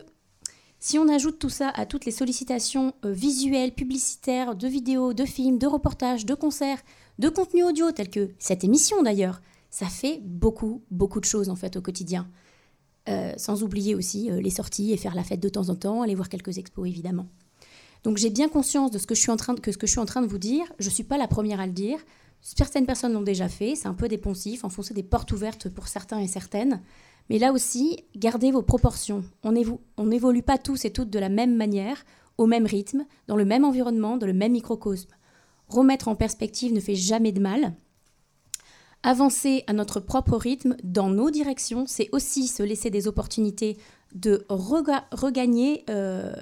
si on ajoute tout ça à toutes les sollicitations euh, visuelles, publicitaires, de vidéos, de films, de reportages, de concerts, de contenus audio, tels que cette émission d'ailleurs, ça fait beaucoup, beaucoup de choses en fait au quotidien. Euh, sans oublier aussi euh, les sorties et faire la fête de temps en temps, aller voir quelques expos évidemment. Donc j'ai bien conscience de ce que je suis en train de, que ce que je suis en train de vous dire. Je ne suis pas la première à le dire. Certaines personnes l'ont déjà fait. C'est un peu dépensif, enfoncer des portes ouvertes pour certains et certaines. Mais là aussi, gardez vos proportions. On n'évolue pas tous et toutes de la même manière, au même rythme, dans le même environnement, dans le même microcosme. Remettre en perspective ne fait jamais de mal. Avancer à notre propre rythme dans nos directions, c'est aussi se laisser des opportunités de regagner, euh,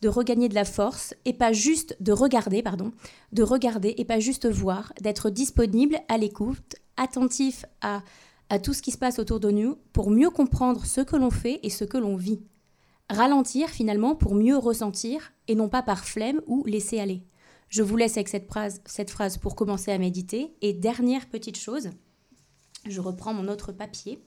de regagner de la force et pas juste de regarder, pardon, de regarder et pas juste voir, d'être disponible à l'écoute, attentif à à tout ce qui se passe autour de nous pour mieux comprendre ce que l'on fait et ce que l'on vit. Ralentir finalement pour mieux ressentir et non pas par flemme ou laisser aller. Je vous laisse avec cette phrase, pour commencer à méditer. Et dernière petite chose, je reprends mon autre papier.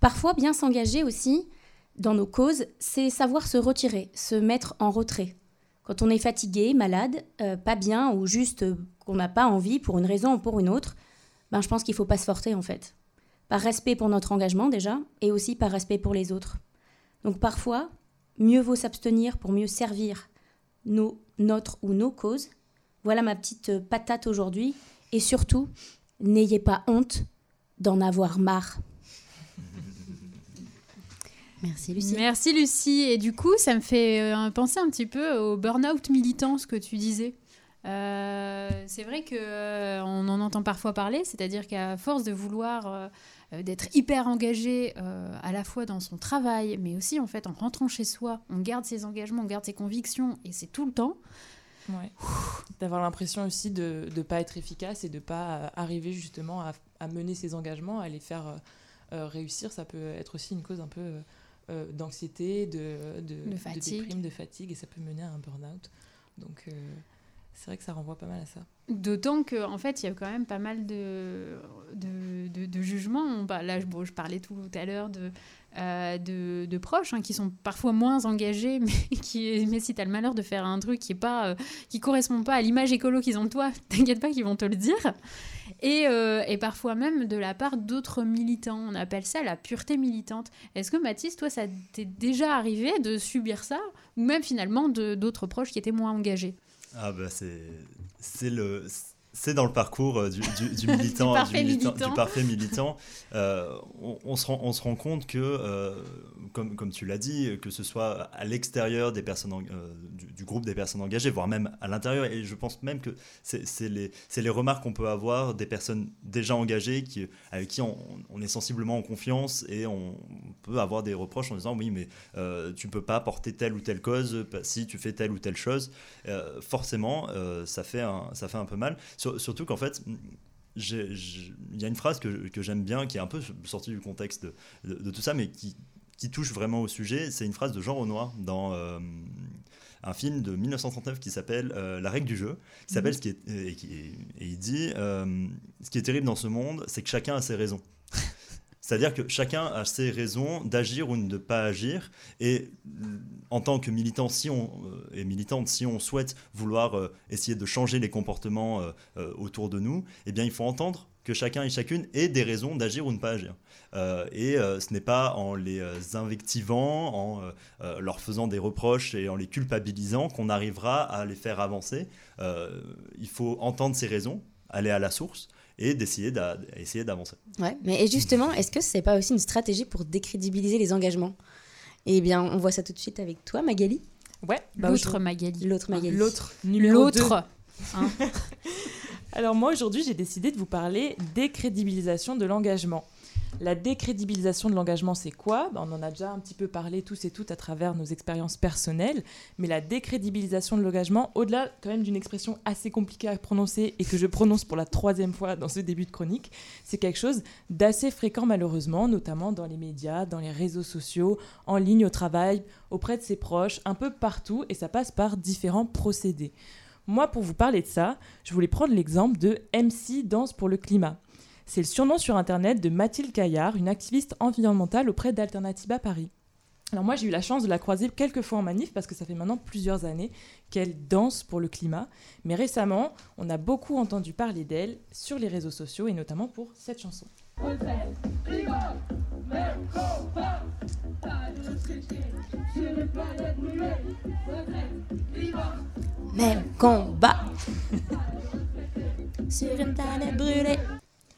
Parfois, bien s'engager aussi dans nos causes, c'est savoir se retirer, se mettre en retrait. Quand on est fatigué, malade, euh, pas bien ou juste euh, qu'on n'a pas envie pour une raison ou pour une autre, ben, je pense qu'il ne faut pas se forcer en fait par respect pour notre engagement déjà, et aussi par respect pour les autres. Donc parfois, mieux vaut s'abstenir pour mieux servir nos, notre ou nos causes. Voilà ma petite patate aujourd'hui. Et surtout, n'ayez pas honte d'en avoir marre. Merci Lucie. Merci Lucie. Et du coup, ça me fait euh, penser un petit peu au burn-out militant, ce que tu disais. Euh, c'est vrai que euh, on en entend parfois parler, c'est-à-dire qu'à force de vouloir euh, d'être hyper engagé euh, à la fois dans son travail, mais aussi en fait en rentrant chez soi, on garde ses engagements, on garde ses convictions, et c'est tout le temps. D'avoir l'impression aussi de ne pas être efficace et de ne pas euh, arriver justement à, mener ses engagements, à les faire réussir, ça peut être aussi une cause un peu d'anxiété, de, de, de, fatigue. déprime, de fatigue, et ça peut mener à un burn-out. Donc c'est vrai que ça renvoie pas mal à ça. D'autant qu'en en fait, il y a quand même pas mal de, de, de, jugements. là, je, je parlais tout à l'heure de, euh, de, de, proches hein, qui sont parfois moins engagés, mais, mais si tu as le malheur de faire un truc qui ne euh, correspond pas à l'image écolo qu'ils ont de toi, t'inquiète pas qu'ils vont te le dire. Et, euh, et parfois même de la part d'autres militants. On appelle ça la pureté militante. Est-ce que Mathis, toi, ça t'est déjà arrivé de subir ça Ou même finalement d'autres proches qui étaient moins engagés? Ah bah c'est le c'est dans le parcours euh, du, du, militant, du, parfait militant, militant. Du parfait militant. Euh, on, se rend, on se rend compte que, euh, comme, comme tu l'as dit, que ce soit à l'extérieur des personnes du, groupe des personnes engagées, voire même à l'intérieur, et je pense même que c'est les, les remarques qu'on peut avoir des personnes déjà engagées qui, avec qui on, on, est sensiblement en confiance et on peut avoir des reproches en disant oui mais tu peux pas porter telle ou telle cause si tu fais telle ou telle chose. forcément, ça, fait un, ça fait un peu mal surtout qu'en fait, il y a une phrase que, que j'aime bien, qui est un peu sortie du contexte de, tout ça, mais qui, qui, touche vraiment au sujet. C'est une phrase de Jean Renoir dans euh, un film de 1939 qui s'appelle euh, La règle du jeu. Qui s'appelle, mhm. et, et, il dit euh, Ce qui est terrible dans ce monde, c'est que chacun a ses raisons. C'est-à-dire que chacun a ses raisons d'agir ou de ne pas agir. Et en tant que militant, si on, euh, et militante, si on souhaite vouloir euh, essayer de changer les comportements euh, autour de nous, eh bien, il faut entendre que chacun et chacune ait des raisons d'agir ou de ne pas agir. et ce n'est pas en les invectivant, en leur faisant des reproches et en les culpabilisant qu'on arrivera à les faire avancer. il faut entendre ces raisons, aller à la source et d'essayer d'avancer. Ouais, mais justement, est-ce que ce n'est pas aussi une stratégie pour décrédibiliser les engagements? Eh bien, on voit ça tout de suite avec toi, Magali. Ouais, bah l'autre Magali. L'autre Magali. L'autre numéro L'autre. Hein. Alors moi, aujourd'hui, j'ai décidé de vous parler décrédibilisation de l'engagement. La décrédibilisation de l'engagement, c'est quoi? Ben, On en a déjà un petit peu parlé tous et toutes à travers nos expériences personnelles, mais la décrédibilisation de l'engagement, au-delà quand même d'une expression assez compliquée à prononcer et que je prononce pour la troisième fois dans ce début de chronique, c'est quelque chose d'assez fréquent malheureusement, notamment dans les médias, dans les réseaux sociaux, en ligne au travail, auprès de ses proches, un peu partout, et ça passe par différents procédés. Moi, pour vous parler de ça, je voulais prendre l'exemple de MC Danse pour le climat. C'est le surnom sur Internet de Mathilde Caillard, une activiste environnementale auprès d'Alternativa Paris. Alors moi j'ai eu la chance de la croiser quelques fois en manif parce que ça fait maintenant plusieurs années qu'elle danse pour le climat. Mais récemment, on a beaucoup entendu parler d'elle sur les réseaux sociaux et notamment pour cette chanson. Même combat sur une planète brûlée.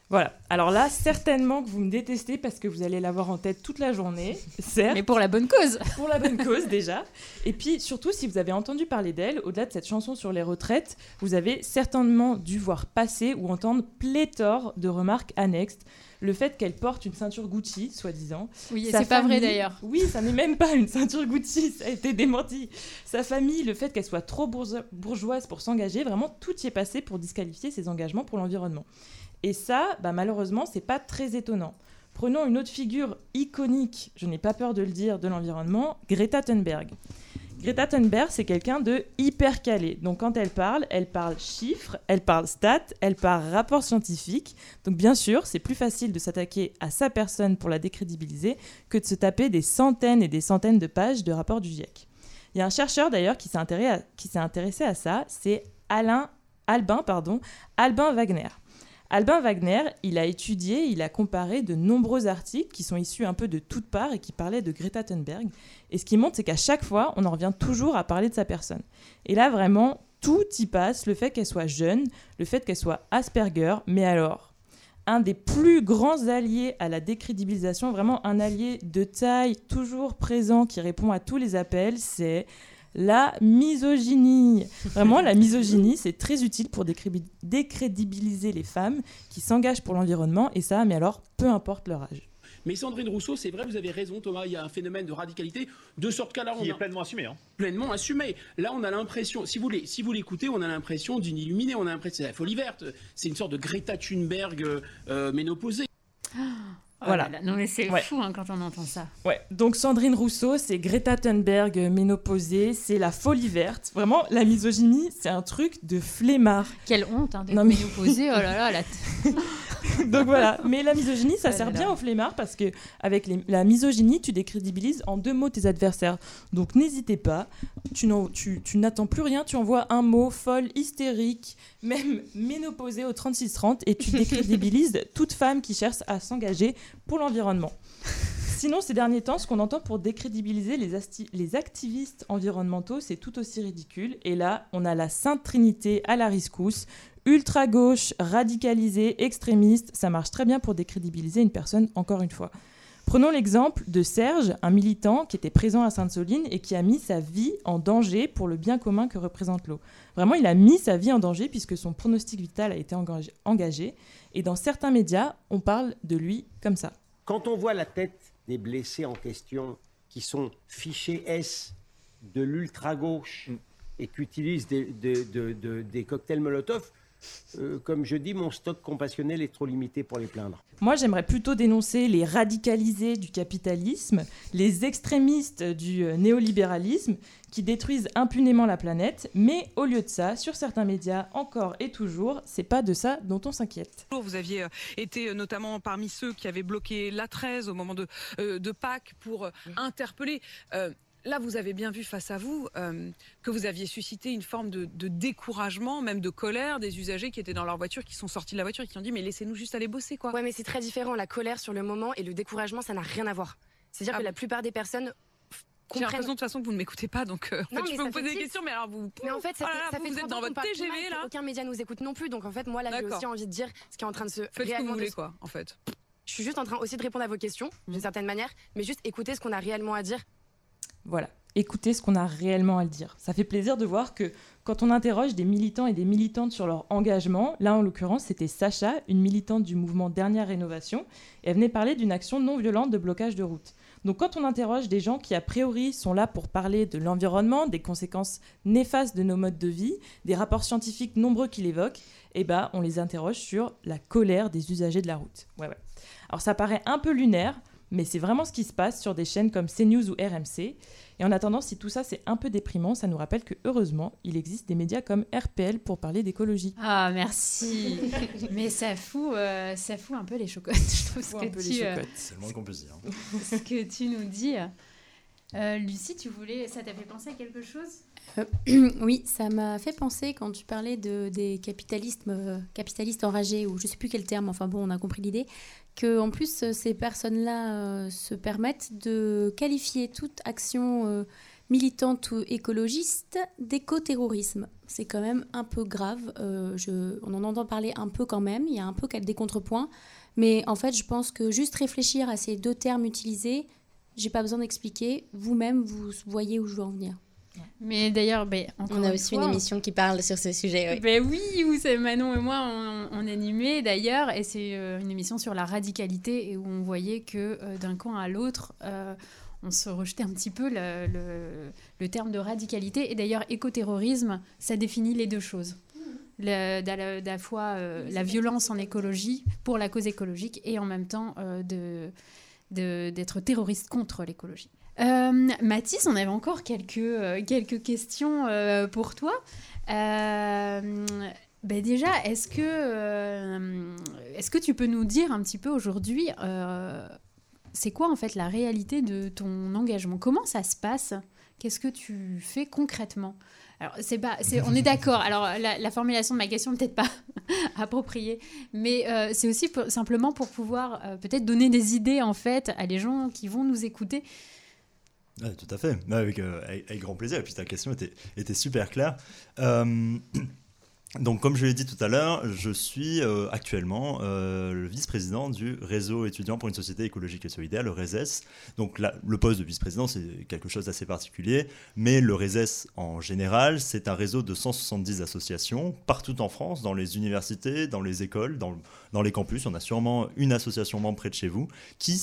Voilà. Alors là, certainement que vous me détestez parce que vous allez l'avoir en tête toute la journée, certes. Mais pour la bonne cause. Pour la bonne cause déjà. Et puis surtout, si vous avez entendu parler d'elle, au-delà de cette chanson sur les retraites, vous avez certainement dû voir passer ou entendre pléthore de remarques annexes. Le fait qu'elle porte une ceinture Gucci, soi-disant. Oui, et c'est pas vrai, d'ailleurs. Oui, ça n'est même pas une ceinture Gucci, ça a été démenti. Sa famille, le fait qu'elle soit trop bourgeois- bourgeoise pour s'engager, vraiment tout y est passé pour disqualifier ses engagements pour l'environnement. Et ça, bah, malheureusement, c'est pas très étonnant. Prenons une autre figure iconique, je n'ai pas peur de le dire, de l'environnement, Greta Thunberg. Greta Thunberg, c'est quelqu'un de hyper calé. Donc quand elle parle, elle parle chiffres, elle parle stats, elle parle rapports scientifiques. Donc bien sûr, c'est plus facile de s'attaquer à sa personne pour la décrédibiliser que de se taper des centaines et des centaines de pages de rapports du GIEC. Il y a un chercheur d'ailleurs qui s'est intéressé à, ça, c'est Alain Albin, pardon, Albin Wagner. Albin Wagner, il a étudié, il a comparé de nombreux articles qui sont issus un peu de toutes parts et qui parlaient de Greta Thunberg. Et ce qui montre, c'est qu'à chaque fois, on en revient toujours à parler de sa personne. Et là, vraiment, tout y passe, le fait qu'elle soit jeune, le fait qu'elle soit Asperger, mais alors, un des plus grands alliés à la décrédibilisation, vraiment un allié de taille, toujours présent, qui répond à tous les appels, c'est la misogynie. Vraiment, la misogynie, c'est très utile pour décrédibiliser les femmes qui s'engagent pour l'environnement, et ça, mais alors, peu importe leur âge. Mais Sandrine Rousseau, c'est vrai, vous avez raison Thomas, il y a un phénomène de radicalité, de sorte qu'à on Qui a- est pleinement assumé. Hein. pleinement assumé. Là, on a l'impression, si vous les- si vous l'écoutez, on a l'impression d'une illuminée, on a l'impression c'est la folie verte, c'est une sorte de Greta Thunberg euh, euh, ménopausée. Voilà. Oh là là, Non, mais c'est Ouais. fou hein, quand on entend ça. Ouais, donc Sandrine Rousseau, c'est Greta Thunberg euh, ménopausée, c'est la folie verte. Vraiment, la misogynie, c'est un truc de flemmard. Quelle honte hein, d'être mais- ménopausée, oh là là, la donc voilà, mais la misogynie, ça sert bien au flemmard parce que avec les- la misogynie, tu décrédibilises en deux mots tes adversaires. Donc n'hésitez pas, tu, n'en- tu, tu n'attends plus rien, tu envoies un mot folle, hystérique, même ménopausée au 36-30 et tu décrédibilises toute femme qui cherche à s'engager pour l'environnement. Sinon, ces derniers temps, ce qu'on entend pour décrédibiliser les, les activistes environnementaux, c'est tout aussi ridicule. Et là, on a la Sainte Trinité à la riscousse, ultra-gauche, radicalisée, extrémiste. Ça marche très bien pour décrédibiliser une personne, encore une fois. Prenons l'exemple de Serge, un militant qui était présent à Sainte-Soline et qui a mis sa vie en danger pour le bien commun que représente l'eau. Vraiment, il a mis sa vie en danger puisque son pronostic vital a été engagé- engagé. Et dans certains médias, on parle de lui comme ça. Quand on voit la tête des blessés en question qui sont fichés S de l'ultra-gauche et qui utilisent des, de- de- de- des cocktails Molotov, euh, comme je dis, mon stock compassionnel est trop limité pour les plaindre. Moi, j'aimerais plutôt dénoncer les radicalisés du capitalisme, les extrémistes du euh, néolibéralisme qui détruisent impunément la planète. Mais au lieu de ça, sur certains médias, encore et toujours, c'est pas de ça dont on s'inquiète. Vous aviez euh, été notamment parmi ceux qui avaient bloqué la 13 au moment de, euh, de Pâques pour euh, interpeller. Euh, Là, vous avez bien vu face à vous euh, que vous aviez suscité une forme de, de découragement, même de colère des usagers qui étaient dans leur voiture, qui sont sortis de la voiture et qui ont dit mais laissez-nous juste aller bosser quoi. Ouais, mais c'est très différent. La colère sur le moment et le découragement, ça n'a rien à voir. C'est-à-dire Ah que bon la plupart des personnes J'ai l'impression de toute façon que vous ne m'écoutez pas, donc euh, en Non, fait, je mais peux vous poser des questions, mais alors vous. Mais en fait, ça Oh là fait, là, ça vous, fait vous êtes dans votre TGV mal, là. Aucun média nous écoute non plus. Donc en fait, moi là, j'ai aussi envie de dire ce qui est en train de se Faites ce que vous voulez quoi, en fait. Je suis juste en train aussi de répondre à vos questions d'une certaine manière, mais juste écouter ce qu'on a réellement à dire. Voilà, écoutez ce qu'on a réellement à le dire. Ça fait plaisir de voir que quand on interroge des militants et des militantes sur leur engagement, là en l'occurrence c'était Sacha, une militante du mouvement Dernière Rénovation, et elle venait parler d'une action non violente de blocage de route. Donc quand on interroge des gens qui a priori sont là pour parler de l'environnement, des conséquences néfastes de nos modes de vie, des rapports scientifiques nombreux qui l'évoquent, eh ben on les interroge sur la colère des usagers de la route. Alors ça paraît un peu lunaire, mais c'est vraiment ce qui se passe sur des chaînes comme CNews ou RMC. Et en attendant, si tout ça c'est un peu déprimant, ça nous rappelle que heureusement, il existe des médias comme RPL pour parler d'écologie. Ah, merci. Mais ça fout, euh, ça fout un peu les chocottes, je trouve. fout que un peu tu, les euh, chocottes. C'est le moins qu'on puisse dire. ce que tu nous dis. Euh, Lucie, tu voulais, ça t'a fait penser à quelque chose? Euh, oui, ça m'a fait penser quand tu parlais de, des capitalistes, euh, capitalistes enragés, ou je sais plus quel terme, enfin bon, on a compris l'idée, que en plus euh, ces personnes-là euh, se permettent de qualifier toute action euh, militante ou écologiste d'éco-terrorisme. C'est quand même un peu grave. on en entend parler un peu quand même, il y a un peu des contrepoints, mais en fait, je pense que juste réfléchir à ces deux termes utilisés, j'ai pas besoin d'expliquer. Vous-même, vous voyez où je veux en venir. Mais d'ailleurs, ben, On a une aussi fois, une émission qui parle sur ce sujet. oui. Ben oui, où c'est Manon et moi, on, on animait d'ailleurs, et c'est euh, une émission sur la radicalité, et où on voyait que euh, d'un camp à l'autre, euh, on se rejetait un petit peu le, le- le terme de radicalité. Et d'ailleurs, écoterrorisme, ça définit les deux choses. Le- d'à la, d'à la fois euh, la violence en écologie pour la cause écologique et en même temps euh, de, de- d'être terroriste contre l'écologie. Euh, Mathis, on avait encore quelques, euh, quelques questions euh, pour toi. Ben déjà, est-ce que, est-ce que tu peux nous dire un petit peu aujourd'hui, c'est quoi en fait la réalité de ton engagement? Comment ça se passe? Qu'est-ce que tu fais concrètement? Alors, c'est pas, on est d'accord. Alors, la, la formulation de ma question peut-être pas appropriée, mais c'est aussi simplement pour pouvoir peut-être donner des idées en fait à les gens qui vont nous écouter. Ouais, tout à fait, euh, avec, grand plaisir. Et puis ta question était, super claire. Euh, donc, comme je l'ai dit tout à l'heure, je suis euh, actuellement le vice-président du réseau étudiant pour une société écologique et solidaire, le RESES. Donc, le poste de vice-président, c'est quelque chose d'assez particulier, mais le RESES en général, c'est un réseau de 170 associations partout en France, dans les universités, dans les écoles, dans, dans les campus. On a sûrement une association membre près de chez vous qui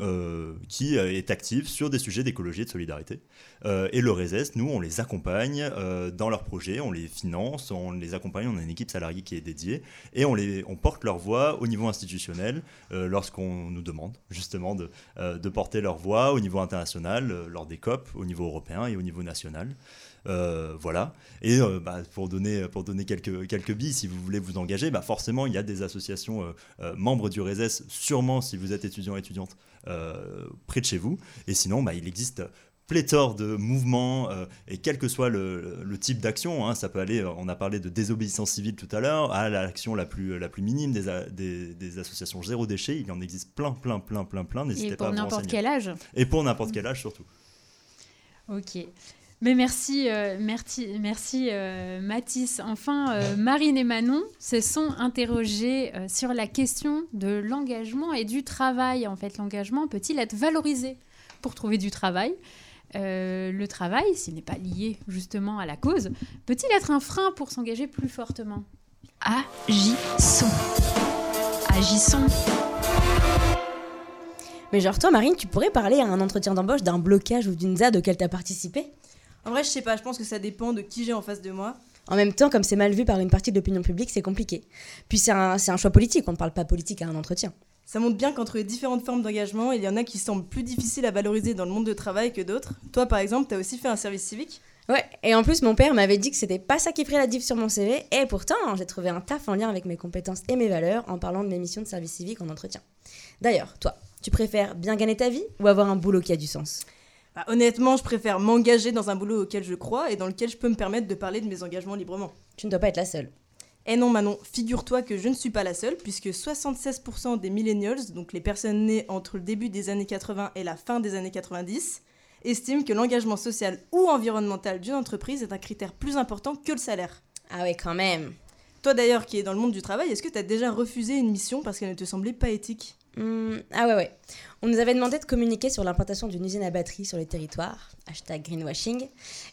euh, qui euh, est active sur des sujets d'écologie et de solidarité. Euh, et le RESES, nous, on les accompagne dans leurs projets, on les finance, on les accompagne, on a une équipe salariée qui est dédiée, et on, les, on porte leur voix au niveau institutionnel lorsqu'on nous demande justement de, de porter leur voix au niveau international, lors des COP, au niveau européen et au niveau national. Voilà. Et bah, pour donner, pour donner quelques, quelques billes, si vous voulez vous engager, bah, forcément, il y a des associations membres du RESES, sûrement si vous êtes étudiant étudiante, près de chez vous. Et sinon, bah, il existe pléthore de mouvements euh, et quel que soit le, le type d'action, hein, ça peut aller, on a parlé de désobéissance civile tout à l'heure, à l'action la plus, la plus minime des, a- des, des associations zéro déchet, il y en existe plein, plein, plein, plein, plein, n'hésitez Et pas pour à vous n'importe renseigner. quel âge? Et pour n'importe quel âge surtout. Ok. Mais merci, euh, merci, merci euh, Mathis. Enfin, euh, Marine et Manon se sont interrogées euh, sur la question de l'engagement et du travail. En fait, l'engagement peut-il être valorisé pour trouver du travail? Euh, Le travail, s'il n'est pas lié justement à la cause, peut-il être un frein pour s'engager plus fortement? Agissons. Agissons. Mais genre toi, Marine, tu pourrais parler à un entretien d'embauche d'un blocage ou d'une ZAD auquel t'as participé? En vrai, je sais pas, je pense que ça dépend de qui j'ai en face de moi. En même temps, comme c'est mal vu par une partie de l'opinion publique, c'est compliqué. Puis c'est un, un choix politique, on ne parle pas politique à un entretien. Ça montre bien qu'entre les différentes formes d'engagement, il y en a qui semblent plus difficiles à valoriser dans le monde de travail que d'autres. Toi, par exemple, t'as aussi fait un service civique? Ouais, et en plus, mon père m'avait dit que c'était pas ça qui ferait la diff sur mon CV, et pourtant, j'ai trouvé un taf en lien avec mes compétences et mes valeurs en parlant de mes missions de service civique en entretien. D'ailleurs, toi, tu préfères bien gagner ta vie ou avoir un boulot qui a du sens? Bah, Honnêtement, je préfère m'engager dans un boulot auquel je crois et dans lequel je peux me permettre de parler de mes engagements librement. Tu ne dois pas être la seule. Eh non, Manon, figure-toi que je ne suis pas la seule, puisque 76% des millennials, donc les personnes nées entre le début des années 80 et la fin des années 90, estiment que l'engagement social ou environnemental d'une entreprise est un critère plus important que le salaire. Ah ouais, quand même. Toi d'ailleurs, qui es dans le monde du travail, est-ce que tu as déjà refusé une mission parce qu'elle ne te semblait pas éthique? Hmm, ah ouais, ouais. On nous avait demandé de communiquer sur l'implantation d'une usine à batterie sur les territoires, hashtag greenwashing,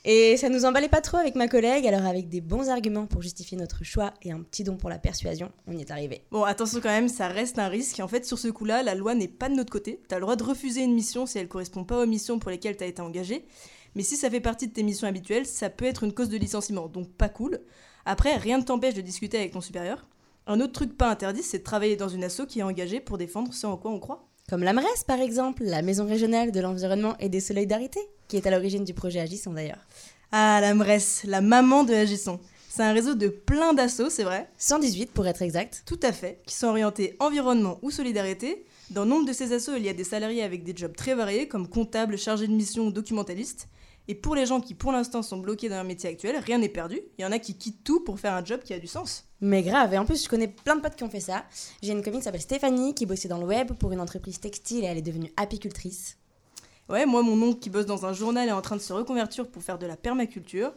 et ça nous emballait pas trop avec ma collègue, alors avec des bons arguments pour justifier notre choix et un petit don pour la persuasion, on y est arrivé. Bon, attention quand même, ça reste un risque. En fait, sur ce coup-là, la loi n'est pas de notre côté. T'as le droit de refuser une mission si elle correspond pas aux missions pour lesquelles t'as été engagé. Mais si ça fait partie de tes missions habituelles, ça peut être une cause de licenciement, donc pas cool. Après, rien ne t'empêche de discuter avec ton supérieur. Un autre truc pas interdit, c'est de travailler dans une asso qui est engagée pour défendre ce en quoi on croit. Comme l'AMRES par exemple, la Maison régionale de l'environnement et des solidarités, qui est à l'origine du projet Agissons d'ailleurs. Ah, la MRES, la maman de Agissons. C'est un réseau de plein d'assauts, c'est vrai 118 pour être exact. Tout à fait, qui sont orientés environnement ou solidarité. Dans nombre de ces assos, il y a des salariés avec des jobs très variés, comme comptable, chargé de mission ou documentaliste. Et pour les gens qui pour l'instant sont bloqués dans leur métier actuel, rien n'est perdu. Il y en a qui quittent tout pour faire un job qui a du sens. Mais grave, et en plus je connais plein de potes qui ont fait ça. J'ai une copine qui s'appelle Stéphanie, qui bossait dans le web pour une entreprise textile et elle est devenue apicultrice. Ouais, moi, mon oncle qui bosse dans un journal est en train de se reconvertir pour faire de la permaculture.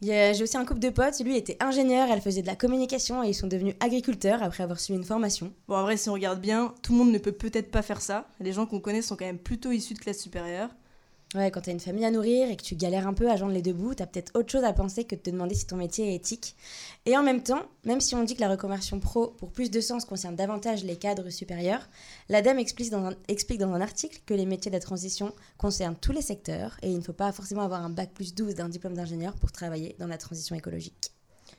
J'ai aussi un couple de potes, lui était ingénieur, elle faisait de la communication et ils sont devenus agriculteurs après avoir suivi une formation. Bon, en vrai, si on regarde bien, tout le monde ne peut peut-être pas faire ça. Les gens qu'on connaît sont quand même plutôt issus de classe supérieure. Ouais, quand t'as une famille à nourrir et que tu galères un peu à joindre les deux bouts, t'as peut-être autre chose à penser que de te demander si ton métier est éthique. Et en même temps, même si on dit que la reconversion pro pour plus de sens concerne davantage les cadres supérieurs, l'ADEME explique explique dans un article que les métiers de la transition concernent tous les secteurs et il ne faut pas forcément avoir un bac plus 12 d'un diplôme d'ingénieur pour travailler dans la transition écologique.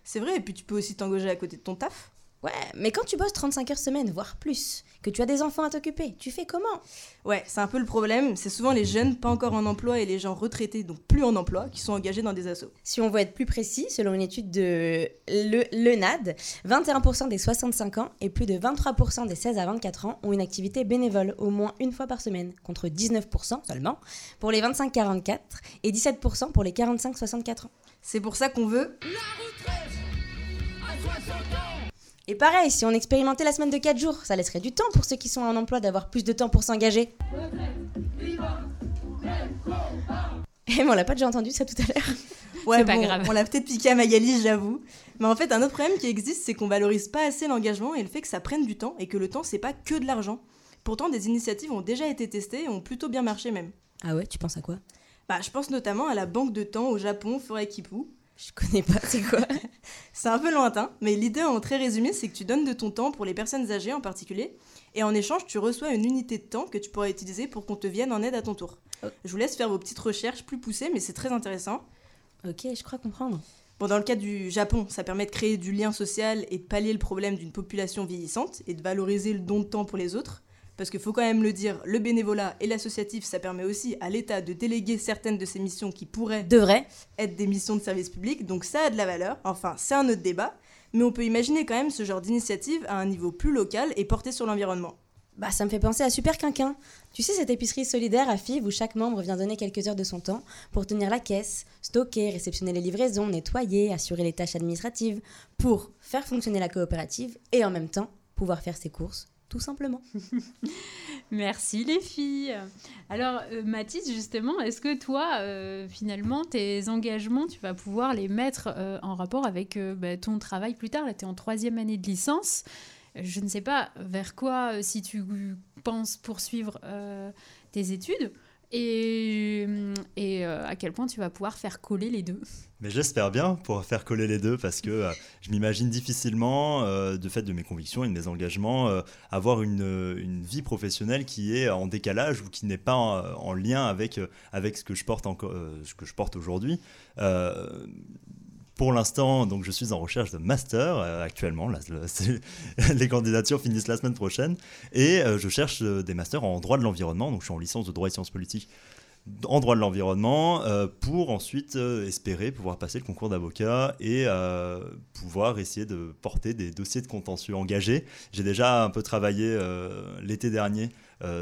C'est vrai, et puis tu peux aussi t'engager à côté de ton taf. Ouais, mais quand tu bosses 35 heures semaine, voire plus, que tu as des enfants à t'occuper, tu fais comment? Ouais, c'est un peu le problème. C'est souvent les jeunes pas encore en emploi et les gens retraités, donc plus en emploi, qui sont engagés dans des assos. Si on veut être plus précis, selon une étude de le, l'ENAD, 21% des 65 ans et plus de 23% des 16 à 24 ans ont une activité bénévole au moins une fois par semaine, contre 19% seulement pour les 25-44 et 17% pour les 45-64 ans. C'est pour ça qu'on veut Et pareil, si on expérimentait la semaine de 4 jours, ça laisserait du temps pour ceux qui sont en emploi d'avoir plus de temps pour s'engager. Et mais on l'a pas déjà entendu ça tout à l'heure. Ouais, bon, on l'a peut-être piqué à Magali, j'avoue. Mais en fait, un autre problème qui existe, c'est qu'on valorise pas assez l'engagement et le fait que ça prenne du temps et que le temps, c'est pas que de l'argent. Pourtant, des initiatives ont déjà été testées et ont plutôt bien marché même. Ah ouais, tu penses à quoi? Bah, je pense notamment à la banque de temps au Japon, Forêt Kipu. Je connais pas, c'est quoi C'est un peu lointain, mais l'idée en très résumé, c'est que tu donnes de ton temps pour les personnes âgées en particulier, et en échange, tu reçois une unité de temps que tu pourras utiliser pour qu'on te vienne en aide à ton tour. Je vous laisse faire vos petites recherches plus poussées, mais c'est très intéressant. Ok, je crois comprendre. Bon, dans le cas du Japon, ça permet de créer du lien social et de pallier le problème d'une population vieillissante et de valoriser le don de temps pour les autres. Parce qu'il faut quand même le dire, le bénévolat et l'associatif, ça permet aussi à l'État de déléguer certaines de ses missions qui pourraient Devrait. être des missions de service public, donc ça a de la valeur. Enfin, c'est un autre débat. Mais on peut imaginer quand même ce genre d'initiative à un niveau plus local et porté sur l'environnement. Bah, ça me fait penser à Super Quinquin. Tu sais, cette épicerie solidaire à Fives où chaque membre vient donner quelques heures de son temps pour tenir la caisse, stocker, réceptionner les livraisons, nettoyer, assurer les tâches administratives, pour faire fonctionner la coopérative et en même temps pouvoir faire ses courses, tout simplement. Merci les filles. Alors euh, Mathis, justement, est-ce que toi, euh, finalement, tes engagements, tu vas pouvoir les mettre euh, en rapport avec bah, ton travail plus tard? Là, tu es en troisième année de licence. Je ne sais pas vers quoi, si tu penses poursuivre tes études et, et euh, à quel point tu vas pouvoir faire coller les deux. Mais j'espère bien pour faire coller les deux parce que euh, je m'imagine difficilement, euh, de fait de mes convictions et de mes engagements, euh, avoir une, une vie professionnelle qui est en décalage ou qui n'est pas en, en lien avec, avec ce que je porte, porte aujourd'hui. Pour l'instant, donc je suis en recherche de master actuellement. Les candidatures finissent la semaine prochaine et je cherche des masters en droit de l'environnement. Donc je suis en licence de droit et sciences politiques en droit de l'environnement euh, pour ensuite euh, espérer pouvoir passer le concours d'avocat et euh, pouvoir essayer de porter des dossiers de contentieux engagés. J'ai déjà un peu travaillé l'été dernier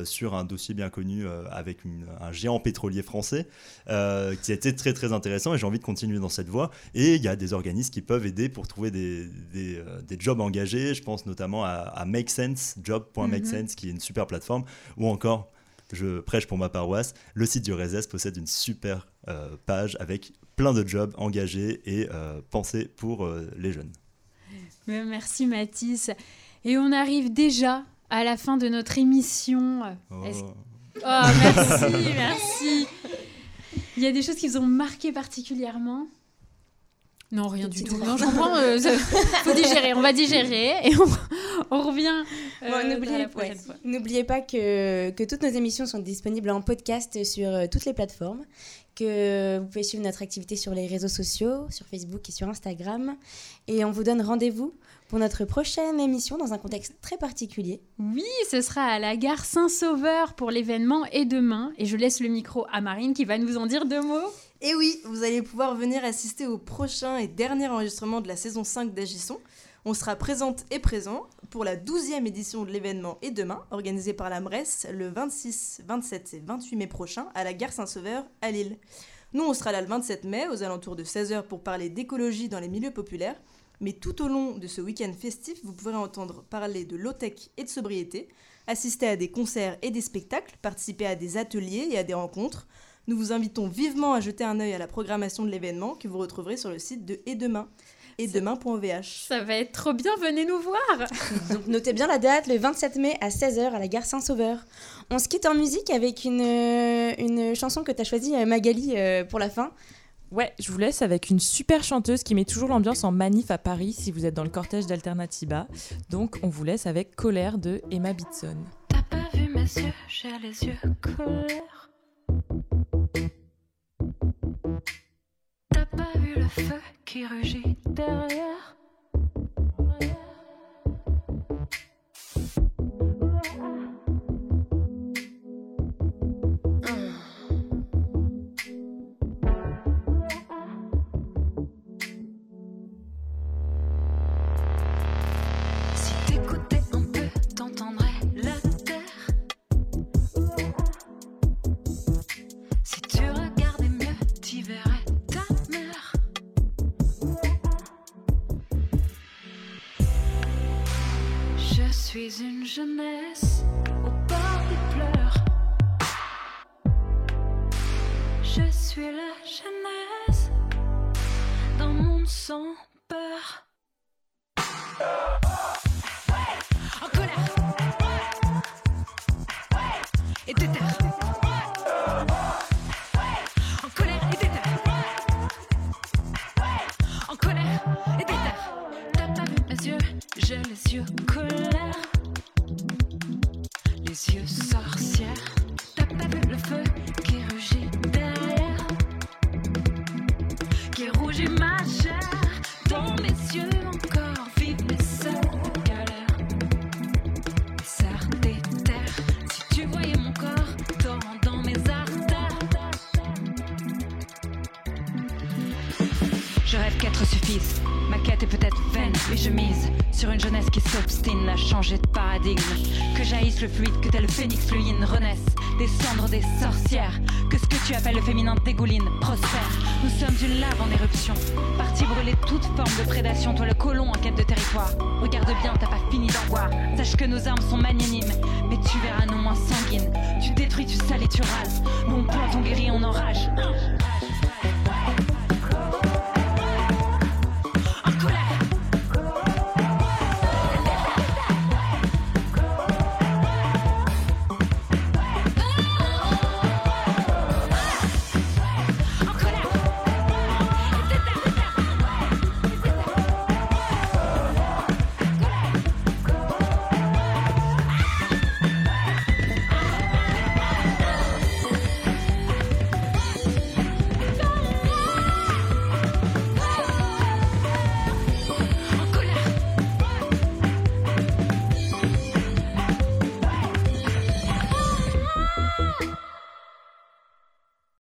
sur un dossier bien connu avec une- un géant pétrolier français qui a été très très intéressant et j'ai envie de continuer dans cette voie. Et il y a des organismes qui peuvent aider pour trouver des, des, des jobs engagés. Je pense notamment à, à Make Sense, job.makesense, qui est une super plateforme, ou encore je prêche pour ma paroisse, le site du RESES possède une super euh, page avec plein de jobs engagés et euh, pensés pour euh, les jeunes. Merci Mathis. Et on arrive déjà à la fin de notre émission. Oh. Oh, merci, merci. Il y a des choses qui vous ont marqué particulièrement? Non, rien du tout. Non, je comprends. euh, faut digérer. On va digérer et on, on revient euh, Bon, ouais, n'oubliez pas que, que toutes nos émissions sont disponibles en podcast sur euh, toutes les plateformes, que vous pouvez suivre notre activité sur les réseaux sociaux, sur Facebook et sur Instagram. Et on vous donne rendez-vous pour notre prochaine émission dans un contexte très particulier. Oui, ce sera à la gare Saint-Sauveur pour l'événement et demain. Et je laisse le micro à Marine qui va nous en dire deux mots. Et oui, vous allez pouvoir venir assister au prochain et dernier enregistrement de la saison 5 d'Agisson. On sera présente et présent pour la 12e édition de l'événement et demain, organisé par la MRES le 26, 27 et 28 mai prochain à la gare Saint-Sauveur à Lille. Nous, on sera là le 27 mai aux alentours de 16h pour parler d'écologie dans les milieux populaires. Mais tout au long de ce week-end festif, vous pourrez entendre parler de low-tech et de sobriété, assister à des concerts et des spectacles, participer à des ateliers et à des rencontres. Nous vous invitons vivement à jeter un œil à la programmation de l'événement que vous retrouverez sur le site de Et Demain, et demain.vh. Ça va être trop bien, venez nous voir Donc notez bien la date, le 27 mai à 16h à la gare Saint-Sauveur. On se quitte en musique avec une, euh, une chanson que tu as choisie, euh, Magali, euh, pour la fin. Ouais, je vous laisse avec une super chanteuse qui met toujours l'ambiance en manif à Paris si vous êtes dans le cortège d'Alternativa. Donc on vous laisse avec Colère de Emma Bitson. T'as pas vu mes yeux, j'ai les yeux colère. Pas vu le feu qui rugit derrière. Et déter. Que tel le phénix fluide renaisse des cendres des sorcières. Que ce que tu appelles le féminin dégouline, prospère. Nous sommes une lave en éruption, parti brûler toute forme de prédation. Toi le colon en quête de territoire. Regarde bien, t'as pas fini d'en voir. Sache que nos armes sont magnanimes, mais tu verras non moins sanguines. Tu détruis, tu salis, tu rases. Bon plan, ton guéri, on enrage.